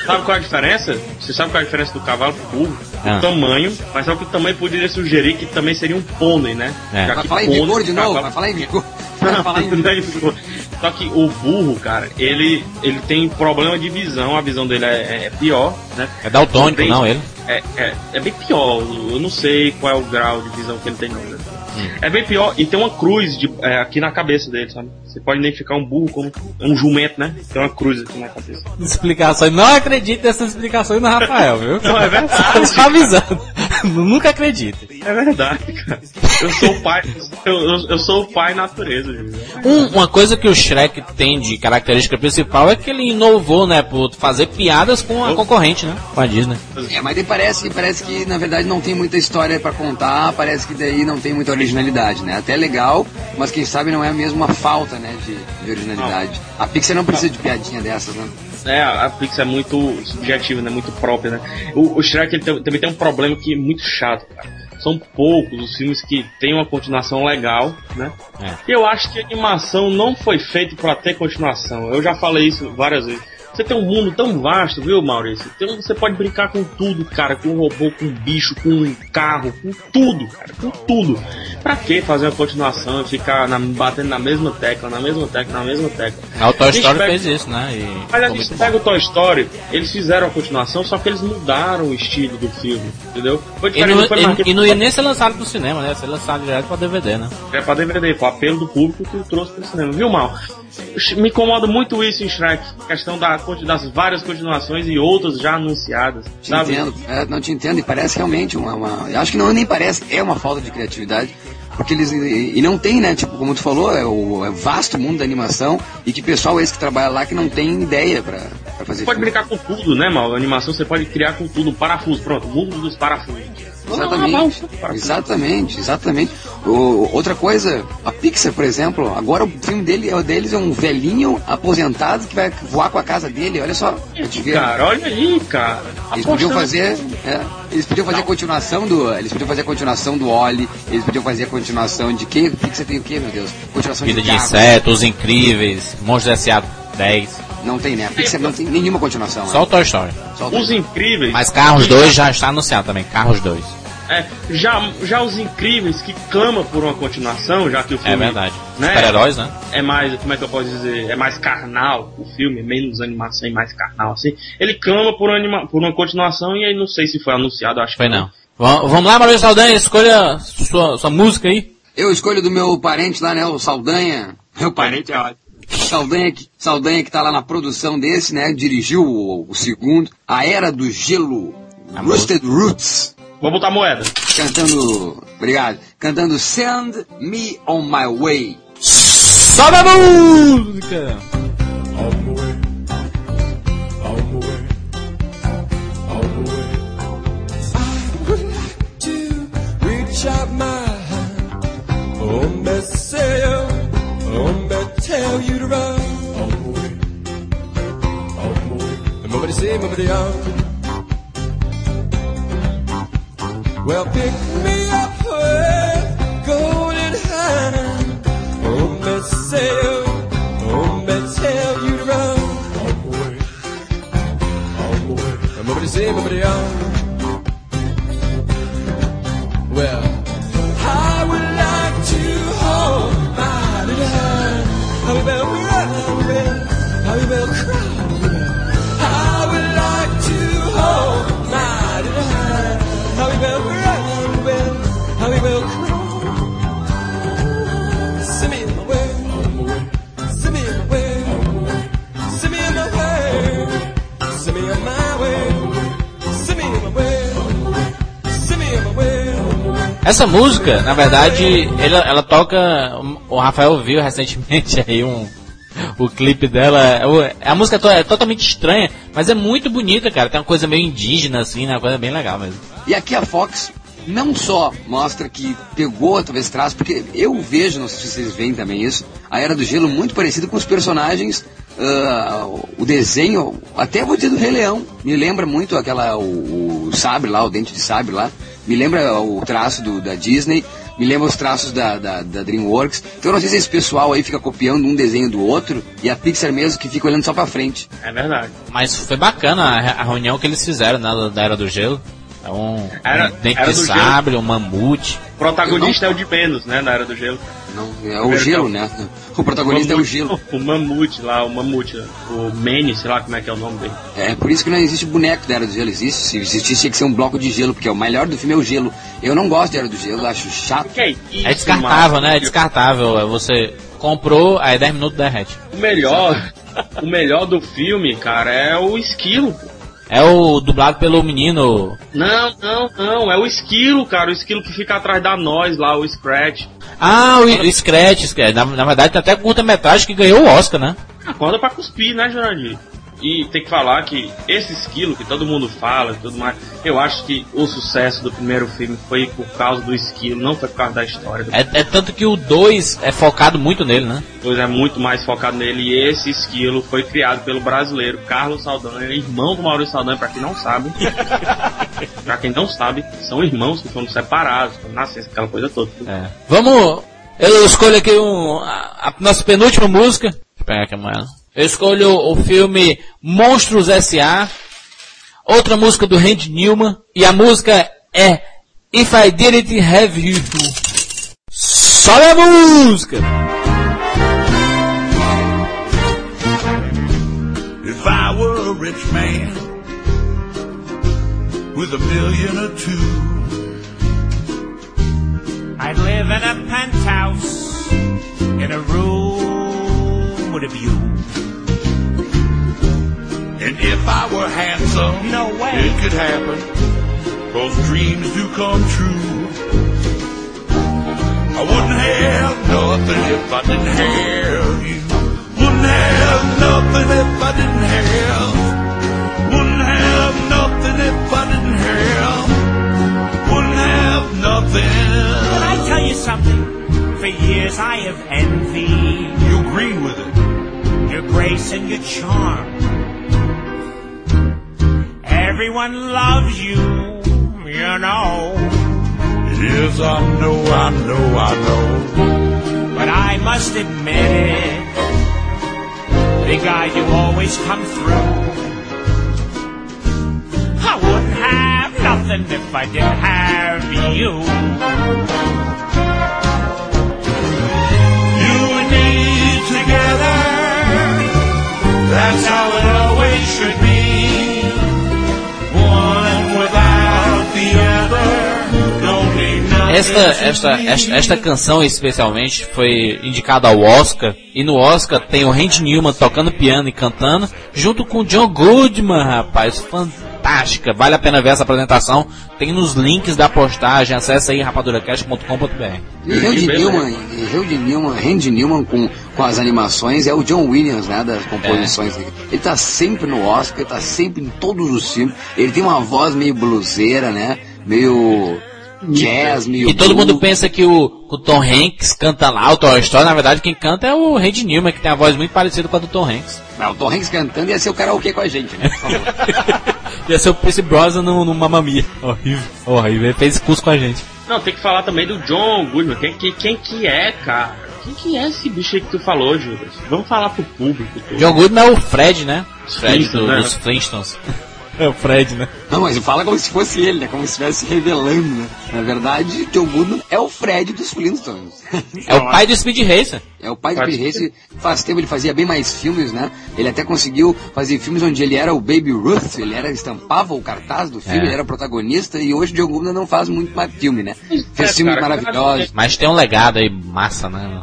Sabe, qual é a diferença? Você sabe qual é a diferença do cavalo pro burro? Ah. O tamanho, mas só que o tamanho poderia sugerir que também seria um pônei, né? É. Vai que falar em pônei, vigor de novo, cavalo- vai falar em vigor. Vai falar em Não é vigor. Só que o burro, cara, ele, ele tem problema de visão, a visão dele é, é pior, né? É daltônico, Tem- não, ele. É, é, é bem pior, eu não sei qual é o grau de visão que ele tem, não. né? Hum. É bem pior, e tem uma cruz de, é, aqui na cabeça dele, sabe? Você pode identificar um burro como um jumento, né? Tem uma cruz aqui na cabeça. Explicações. Não acredite nessas explicações do Rafael, viu? Não, é verdade. Só avisando. Nunca acredite. É verdade, cara. Eu sou o pai, eu, eu, eu sou o pai natureza. Um- uma coisa que o Shrek tem de característica principal é que ele inovou, né? Por fazer piadas com a concorrente, né? Com a Disney. É, mas daí parece, parece que na verdade não tem muita história pra contar, parece que daí não tem muita originalidade, né? Até legal, mas quem sabe não é mesmo uma falta, né, de, de originalidade. A Pixar não precisa de piadinha dessas, né? É, a Pixar é muito subjetiva, né? Muito própria, né? O, o Shrek ele também tem um problema que é muito chato, cara. São poucos os filmes que têm uma continuação legal, né? É. E eu acho que a animação não foi feita para ter continuação. Eu já falei isso várias vezes. Você tem um mundo tão vasto, viu, Maurício? Então você pode brincar com tudo, cara. Com um robô, com um bicho, com um carro, com tudo, cara. Com tudo. pra que fazer uma continuação e ficar na- batendo na mesma tecla, na mesma tecla, na mesma tecla? Ah, O Toy Story pega- fez isso, né? E Mas a gente pega bom. o Toy Story, eles fizeram a continuação, só que eles mudaram o estilo do filme, entendeu? Foi E não, foi e- e não ia nem ser lançado pro cinema, né? Ia ser lançado direto pra DVD, né? É pra DVD, foi o apelo do público que trouxe pro cinema, viu, Mal? Me incomoda muito isso em Shrek, a questão da, das várias continuações e outras já anunciadas, Te sabe? entendo, é, não te entendo, e parece realmente uma, uma- acho que não nem parece, é uma falta de criatividade. Porque eles. E, e não tem, né? Tipo, como tu falou, é o é vasto mundo da animação e que pessoal esse que trabalha lá que não tem ideia pra, pra fazer Você pode filme. brincar com tudo, né, Mal? A animação você pode criar com tudo, parafuso, pronto, mundo dos parafusos. Exatamente, exatamente, exatamente. O- outra coisa, a Pixar, por exemplo, agora o filme dele, é o deles é um velhinho aposentado que vai voar com a casa dele, olha só. Cara, olha aí, cara. Eles podiam fazer, é, eles podiam fazer a continuação do, eles podiam fazer a continuação do Oli, eles podiam fazer a continuação de que? Pixar tem o que, meu Deus? Continuação Vida de, de insetos, incríveis, Monstros S.A. 10. Não tem, né? A Pixar não tem nenhuma continuação. Só o Toy Story. Só o Os incríveis. Mas Carros 2 já está anunciado também. Carros 2. É, já, já os incríveis que clama por uma continuação, já que o filme. É verdade. Né, Super-heróis, né? É mais, como é que eu posso dizer? É mais carnal o filme, menos animação e mais carnal, assim. Ele clama por, anima, por uma continuação e aí não sei se foi anunciado, acho Foi que não. Vam- Vamos lá, Maurício Saldanha, escolha sua, sua música aí. Eu escolho do meu parente lá, né? O Saldanha. Meu parente é ótimo. Saldanha, que- Saldanha que tá lá na produção desse, né? Dirigiu o, o segundo. A Era do Gelo. Roasted Roots. Vou botar moeda. Cantando. Obrigado. Cantando Send Me On My Way. Sobe a música! Tell you to run. And nobody say, nobody out. Well, pick me up with golden hand. Oh, me say, oh, oh, me tell you to run. And nobody say, nobody out. Well, Essa música, na verdade, ela, ela toca. O Rafael viu recentemente aí um. O clipe dela. o- A música é totalmente estranha, mas é muito bonita, cara. Tem uma coisa meio indígena, assim, né? Uma coisa bem legal mesmo. E aqui a Fox não só mostra que pegou talvez traço, porque eu vejo, não sei se vocês veem também isso, a Era do Gelo muito parecido com os personagens, ah, o desenho, até vou dizer do Rei Leão, me lembra muito aquela, o, o sabre lá, o dente de sabre lá, me lembra o traço do, da Disney, me lembra os traços da, da, da DreamWorks, então eu não sei se esse pessoal aí fica copiando um desenho do outro, e a Pixar mesmo que fica olhando só pra frente. É verdade. Mas foi bacana a, a reunião que eles fizeram né, da Era do Gelo. É um, Era- um dente Era de do Gelo. sabre, um mamute. O protagonista é o de menos, né, na Era do Gelo. Não, é o gelo, né? O protagonista é o gelo. O mamute lá, o mamute, o Manny, sei lá como é que é o nome dele. É por isso que não existe boneco da Era do Gelo. Existe. Se existisse, tinha que ser um bloco de gelo, porque o melhor do filme é o gelo. Eu não gosto de Era do Gelo, acho chato. Que é isso, É descartável, né? É descartável. É Você comprou, aí 10 minutos derrete. O melhor, o melhor do filme, cara, é o esquilo. pô. É o dublado pelo menino. Não, não, não, é o esquilo, cara, o esquilo que fica atrás da nós lá, o Scratch. Ah, o, o Scratch. Scratch. Na, na verdade, tem até curta-metragem que ganhou o Oscar, né? Acorda pra cuspir, né, Jurandir? E tem que falar que esse esquilo que todo mundo fala e tudo mais, eu acho que o sucesso do primeiro filme foi por causa do esquilo, não foi por causa da história. É, é tanto que o 2 é focado muito nele, né? Pois é muito mais focado nele. E esse esquilo foi criado pelo brasileiro Carlos Saldanha, irmão do Maurício Saldanha, pra quem não sabe. pra quem não sabe, são irmãos que foram separados, nasceram, aquela coisa toda. É. Vamos. Eu escolho aqui um, a, a nossa penúltima música. Deixa eu pegar aqui a moeda. Eu escolho o filme Monstros S.A. Outra música do Randy Newman. E a música é If I Didn't Have You. Sobe a música! If I were a rich man with a million or two, I'd live in a penthouse in a room with a view. And if I were handsome, No way. it could happen. Cause dreams do come true. I wouldn't have nothing if I didn't have you. Wouldn't have nothing if I didn't have. Wouldn't have nothing if I didn't have. Wouldn't have nothing. But I tell you something, for years I have envied You agree with it? your grace and your charm. Everyone loves you, you know. Yes, I know, I know, I know. But I must admit it, big guy, you always come through. I wouldn't have nothing if I didn't have you. You and me together. That's how it always should be. Esta, esta, esta, esta canção especialmente foi indicada ao Oscar. E no Oscar tem o Randy Newman tocando piano e cantando, junto com o John Goodman, rapaz. Fantástica. Vale a pena ver essa apresentação. Tem nos links da postagem. Acesse aí rapaduracast.com.br. E Randy Newman, Randy Newman, Randy Newman com, com as animações é o John Williams, né, das composições. dele. Ele tá sempre no Oscar, ele tá sempre em todos os filmes. Ele tem uma voz meio bluseira, né, meio jazz, meio E todo blues. mundo pensa que o, o Tom Hanks canta lá o Toy Story. Na verdade, quem canta é o Randy Newman, que tem a voz muito parecida com a do Tom Hanks. Ah, o Tom Hanks cantando ia ser o karaokê com a gente, né? por favor. Ia ser o Pierce Brosnan no, no Mamma Mia. Horrível. Horrível. Ele fez curso com a gente. Não, tem que falar também do John Goodman. Quem, quem, quem que é, cara? Quem que é esse bicho aí que tu falou, Judas? Vamos falar pro público todo. John Goodman é o Fred, né? Fred Flintstones, do- né? dos Flintstones. É o Fred, né? Não, mas fala como se fosse ele, né? Como se estivesse revelando, né? Na verdade, John Goodman é o Fred dos Flintstones. É o pai do Speed Racer. É o pai do Speed Racer. Faz tempo ele fazia bem mais filmes, né? Ele até conseguiu fazer filmes onde ele era o Baby Ruth, ele era estampava o cartaz do filme, É. ele era o protagonista e hoje o John Goodman não faz muito mais filme, né? Fez É, filmes cara, maravilhosos. Mas tem um legado aí massa, né?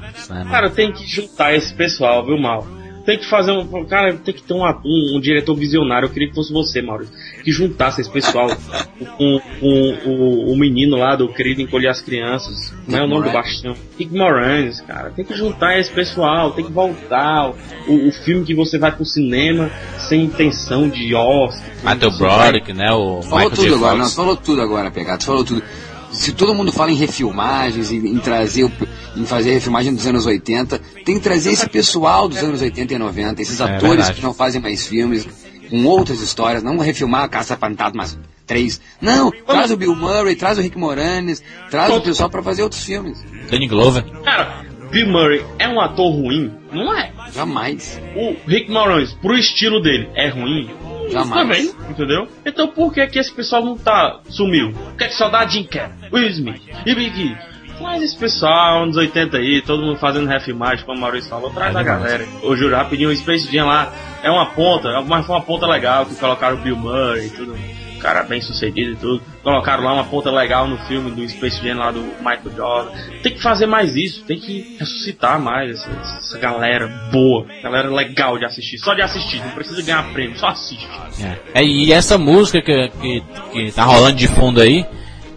Cara, tem que juntar esse pessoal, viu, Mal? Tem que fazer um. Cara, tem que ter um, um, um diretor visionário. Eu queria que fosse você, Maurício. Que juntasse esse pessoal com, com o, o menino lá do Querido Encolher as Crianças. Como é o nome do bastião? Rick Moranis, cara. Tem que juntar esse pessoal. Tem que voltar. O, o filme que você vai pro cinema sem intenção de Oscar. Matthew Broderick, né? O Falou Michael tudo J. agora, não, falou tudo agora, Pegado, falou tudo. Se todo mundo fala em refilmagens, em, em trazer, em fazer refilmagem dos anos 80, tem que trazer esse pessoal dos anos 80 e 90, esses É atores verdade. que não fazem mais filmes, com outras histórias, não refilmar a Caça Fantasmas 3. Não, traz o Bill Murray, traz o Rick Moranis, traz o pessoal pra fazer outros filmes. Danny Glover. Cara, Bill Murray é um ator ruim? Não é. Jamais. O Rick Moranis, pro estilo dele, é ruim? Jamais. Também, entendeu? Então por que que esse pessoal não tá sumiu? Por que só dá Jim Carrey, Will Smith e Big Traz esse pessoal, anos 80 aí, todo mundo fazendo refilmagem, como o Maurício falou, traz a galera. Ô Juro, rapidinho, o Space Jam lá é uma ponta, mas foi uma ponta legal que colocaram o Bill Murray e tudo. Cara bem sucedido e tudo. Colocaram lá uma ponta legal no filme do Space Jam lá do Michael Jordan. Tem que fazer mais isso, tem que ressuscitar mais essa, essa galera boa, galera legal de assistir. Só de assistir, não precisa ganhar prêmio, só assiste. É, e essa música que, que, que tá rolando de fundo aí,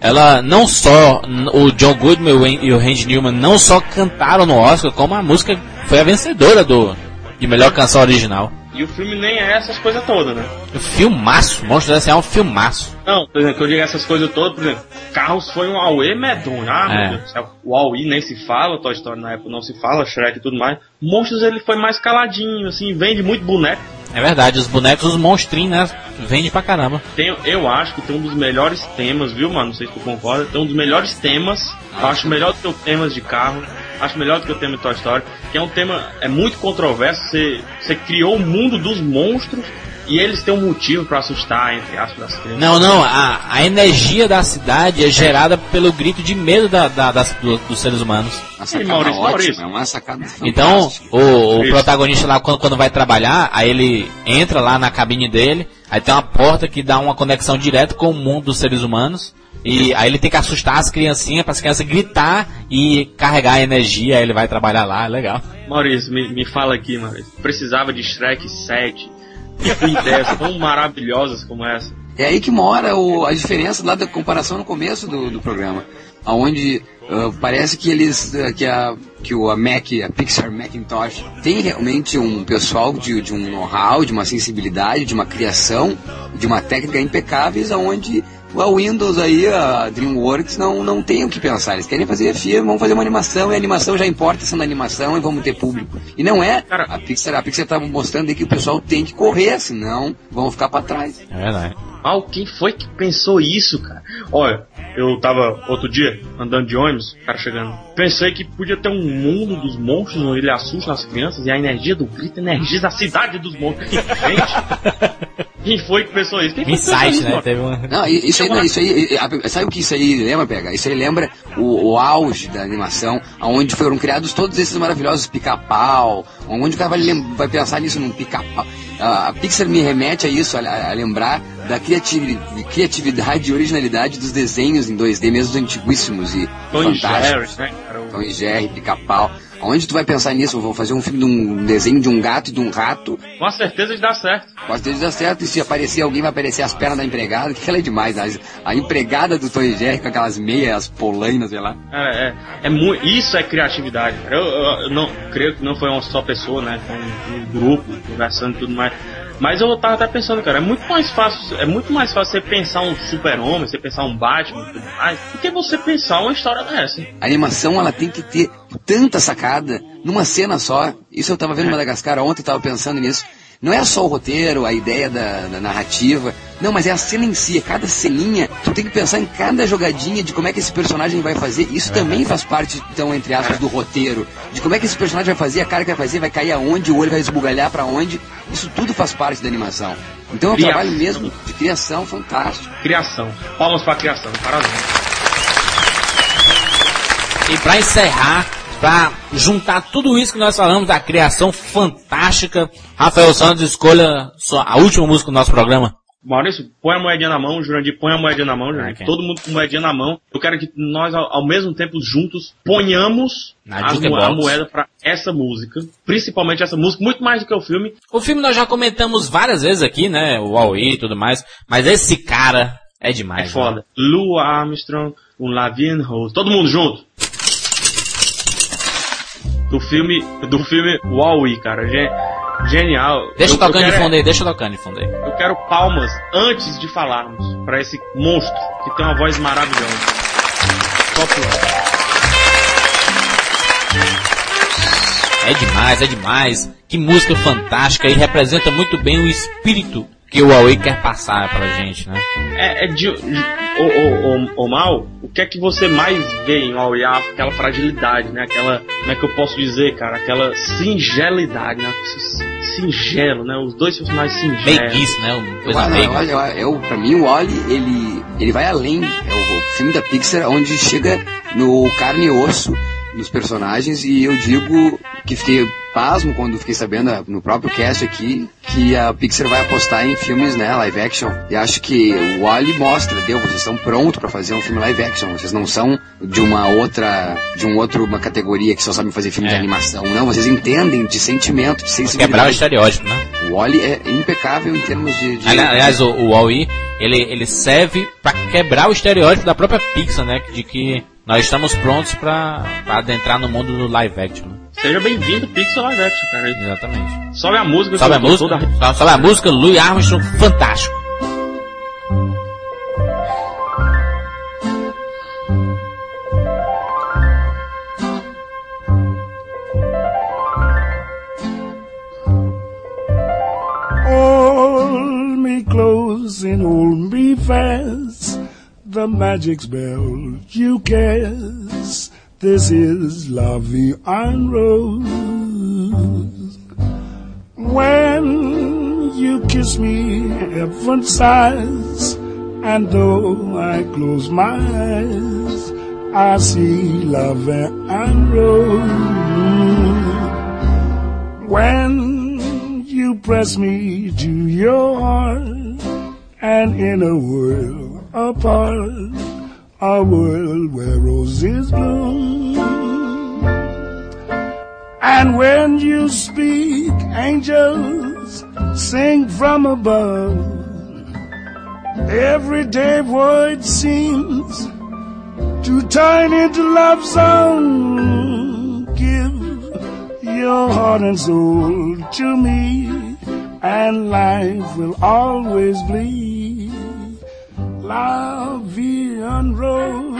ela não só, o John Goodman e o Randy Newman não só cantaram no Oscar, como a música foi a vencedora do, de melhor canção original. E o filme nem é essas coisas todas, né? Filmaço, Monstros S.A. é um filmaço. Não, por exemplo, que eu digo essas coisas todas, por exemplo, Carros foi um Aue medonho. Ah, É. meu Deus do céu. O Aue nem se fala, Toy Story na época não se fala, Shrek e tudo mais. Monstros ele foi mais caladinho, assim, vende muito boneco. É verdade, os bonecos, os monstrinhos, né? Vende pra caramba. Tem, eu acho que tem um dos melhores temas, viu, mano? Não sei se tu concorda. Tem um dos melhores temas. eu acho melhor do que os temas de carro. Acho melhor do que o tema de Toy Story. Que é um tema é muito controverso. Você, você criou o mundo dos monstros E eles têm um motivo pra assustar, entre aspas, as crianças. Não, não, a, a energia da cidade é gerada pelo grito de medo da, da- das- do- dos seres humanos. Sacada Maurício, ótima, Maurício. é uma sacada Então, o, o protagonista lá, quando, quando vai trabalhar, aí ele entra lá na cabine dele, aí tem uma porta que dá uma conexão direta com o mundo dos seres humanos, e aí ele tem que assustar as criancinhas, para as crianças gritar e carregar a energia, aí ele vai trabalhar lá, é legal. Maurício, me, me fala aqui, Maurício. Precisava de Shrek 7. Com ideias tão maravilhosas como essa. É aí que mora o- a diferença lá da comparação no começo do, do programa. Onde parece que eles. ah, que a, que o, a Mac, a Pixar Macintosh, tem realmente um pessoal de, de um know-how, de uma sensibilidade, de uma criação, de uma técnica impecáveis, aonde a Windows aí, a DreamWorks, não, não tem o que pensar. Eles querem fazer filme, vão fazer uma animação, e a animação já importa sendo animação e vamos ter público. E não é. A Pixar, a Pixar tá mostrando aí que o pessoal tem que correr, senão vão ficar para trás. É verdade. Mal, quem foi que pensou isso, cara? Olha, eu tava outro dia andando de ônibus, o cara chegando. Pensei que podia ter um mundo dos monstros onde ele assusta as crianças e a energia do grito energiza a cidade dos monstros. Gente, quem foi que pensou isso? Quem foi que pensou Insight, isso, né? Teve uma... Não, isso aí, não, isso aí, sabe o que isso aí lembra, Pega? Isso aí lembra o, o auge da animação, onde foram criados todos esses maravilhosos pica-pau, onde o cara vai, vai pensar nisso num pica-pau. A, Pixar me remete a isso, a, a lembrar da criativi- criatividade e originalidade dos desenhos em 2D, mesmo os antiguíssimos e Tom fantásticos. Jerry, né, cara? O- Tom e Jerry, pica-pau. Onde tu vai pensar nisso? Eu vou fazer um filme de um desenho de um gato e de um rato, Com a certeza de dar certo. Pode ter dar certo, e se aparecer alguém, vai aparecer as pernas da empregada, que ela é demais. A, a empregada do Tom e Jerry com aquelas meias polainas, sei lá. É, é, é mu- isso é criatividade. Eu, eu- eu não creio que não foi uma só pessoa, né? Foi um, um grupo conversando e tudo mais. Mas eu tava até pensando, cara, é muito mais fácil, é muito mais fácil você pensar um super-homem, você pensar um Batman e tudo mais, do que você pensar uma história dessa. A animação, ela tem que ter tanta sacada numa cena só. Isso eu tava vendo Madagascar ontem, eu tava pensando nisso. Não é só o roteiro, a ideia da, da narrativa. Não, mas é a cena em si, é cada ceninha. Tu tem que pensar em cada jogadinha de como é que esse personagem vai fazer. Isso também faz parte, então, entre aspas, do roteiro. De como é que esse personagem vai fazer, a cara que vai fazer, vai cair aonde, o olho vai esbugalhar pra onde. Isso tudo faz parte da animação. Então é um trabalho mesmo de criação fantástico. Criação. Palmas pra criação, parabéns. E pra encerrar, pra juntar tudo isso que nós falamos da criação fantástica, Rafael Santos escolha a última música do nosso programa. Maurício, põe a moedinha na mão, Jurandir, põe a moedinha na mão, Jurandir. Ok. Todo mundo com moedinha na mão. Eu quero que nós, ao, ao mesmo tempo, juntos, ponhamos mo- a moeda pra essa música. Principalmente essa música, muito mais do que o filme. O filme nós já comentamos várias vezes aqui, né? O Huawei e tudo mais, mas esse cara é demais. É foda. Lou Armstrong, um Lavigne Rose. Todo mundo junto. Do filme, do filme Wall-E, cara. Gen- genial. Deixa eu, tocando eu de fundo aí, deixa tocando de fundo aí. Eu quero palmas antes de falarmos pra esse monstro que tem uma voz maravilhosa. Por É demais, é demais. Que música fantástica e representa muito bem o espírito que o Huawei quer passar pra gente, né? É, é de. O, o, o, o mal, o que é que você mais vê em We Are? Aquela fragilidade, né? Aquela. Como é que eu posso dizer, cara? Aquela singelidade, né? Singelo, né? Os dois personagens singelos. Meiguice, né? Coisa Olha, meiga. olha, eu, pra mim o Wally, ele, ele vai além. É o, o filme da Pixar onde chega no carne e osso dos personagens e eu digo que fiquei pasmo quando fiquei sabendo ah, no próprio cast aqui que a Pixar vai apostar em filmes, né, live action. E acho que o Wally mostra, deu, vocês estão prontos pra fazer um filme live action. Vocês não são de uma outra, de um outro uma categoria que só sabem fazer filme de É. animação. Não, vocês entendem de sentimento, de sensibilidade. Quebrar o estereótipo, né? O Wally é impecável em termos de. de- Ali- Aliás, o, o Huawei, ele, ele serve pra quebrar o estereótipo da própria Pixar, né? De que nós estamos prontos pra adentrar no mundo do live action. Seja bem-vindo, Pixel Live Action, cara. Exatamente. Sobe a música. Sobe a música? toda- Sobe- a música, Louis Armstrong, fantástico. Hold me close and hold me fast. The magic spell you cast. This is Vie en Rose. When you kiss me, heaven sighs. And though I close my eyes, I see love and rose. When you press me to your heart, and in a world apart, a world where roses bloom. And when you speak, angels sing from above. Everyday void seems to turn into love song. Give your heart and soul to me, and life will always be la unroll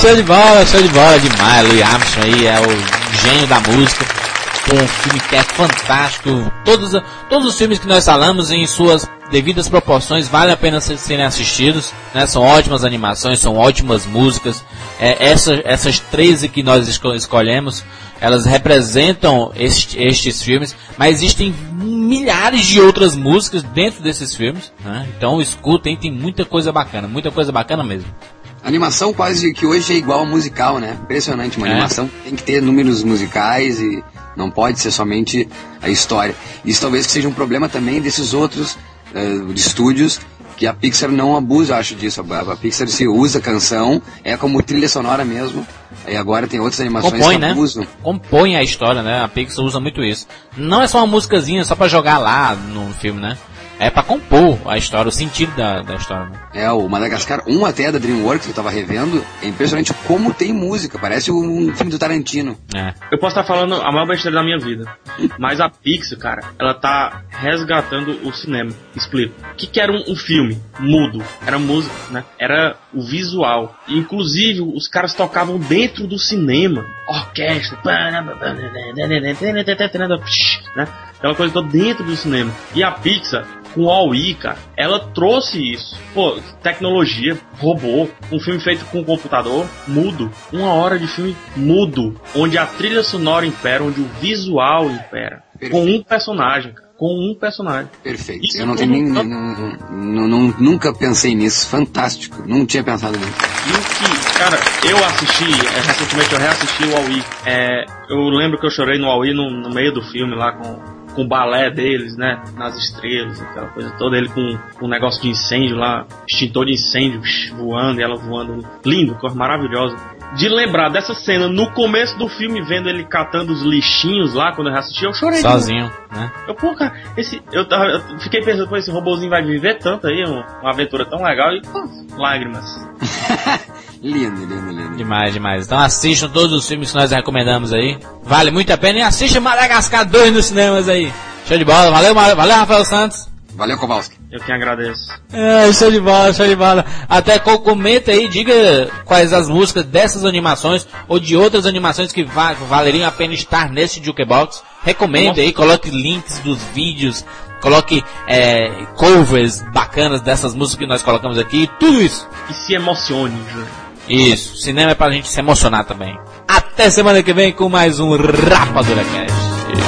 Show de bola, show de bola demais. Louis Armstrong aí é o gênio da música. Com um filme que é fantástico. Todos, todos os filmes que nós falamos em suas devidas proporções vale a pena ser- serem assistidos. Né? São ótimas animações, são ótimas músicas. É, essa, essas 13 que nós esco- escolhemos, elas representam este- estes filmes, mas existem milhares de outras músicas dentro desses filmes. Né? Então escutem, tem muita coisa bacana, muita coisa bacana mesmo. Animação quase que hoje é igual ao musical, né? Impressionante, uma É. animação tem que ter números musicais e não pode ser somente a história. Isso talvez que seja um problema também desses outros de estúdios que a Pixar não abusa, eu acho disso. A, a Pixar se usa canção, é como trilha sonora mesmo. Aí agora tem outras animações Compõe, que né? abusam. Compõe a história, né? A Pixar usa muito isso. Não é só uma musicazinha só pra jogar lá no filme, né? É pra compor a história, o sentido da, da história. Né? É, o Madagascar 1 até da DreamWorks, que eu tava revendo, é impressionante como tem música, parece um filme do Tarantino. É. Eu posso estar falando a maior besteira da minha vida. Mas a Pixar, cara, ela tá resgatando o cinema. Explico. O que, que era um, um filme mudo? Era música, né? Era o visual. E, inclusive, os caras tocavam dentro do cinema. Orquestra. Né? Aquela coisa toda dentro do cinema. E a Pixar, com o Aui, cara, ela trouxe isso. Pô, tecnologia, robô, um filme feito com computador, mudo. Uma hora de filme mudo, onde a trilha sonora impera, onde o visual impera. Com um personagem, cara. Com um personagem. Perfeito. Isso eu não tenho nem. não- não- não- nunca pensei nisso. Fantástico. Não tinha pensado nisso. E o que, cara, eu assisti, é, recentemente eu reassisti o Aui. É, eu lembro que eu chorei no Aui no, no meio do filme lá com, com o balé deles, né? Nas estrelas, aquela coisa toda. Ele com com um negócio de incêndio lá, extintor de incêndio voando e ela voando. Lindo, coisa maravilhosa. De lembrar dessa cena no começo do filme, vendo ele catando os lixinhos lá quando eu reassisti, eu chorei. Sozinho, né? Eu, pô, cara, esse, eu, eu fiquei pensando, pô, esse robôzinho vai viver tanto aí, um- uma aventura tão legal e, pô, lágrimas. Lindo, lindo, lindo. Demais, demais. Então assistam todos os filmes que nós recomendamos aí. Vale muito a pena e assista Madagascar 2 nos cinemas aí. Show de bola. Valeu, Mar- valeu Rafael Santos. Valeu, Kowalski. Eu que agradeço. É, show de bola, show de bola. Até co- comenta aí, diga quais as músicas dessas animações ou de outras animações que va- valeriam a pena estar nesse Jukebox. Recomende aí, coloque links dos vídeos, coloque é, covers bacanas dessas músicas que nós colocamos aqui, tudo isso. E se emocione, Júlio. Isso, cinema é pra gente se emocionar também. Até semana que vem com mais um Rapadura Cast.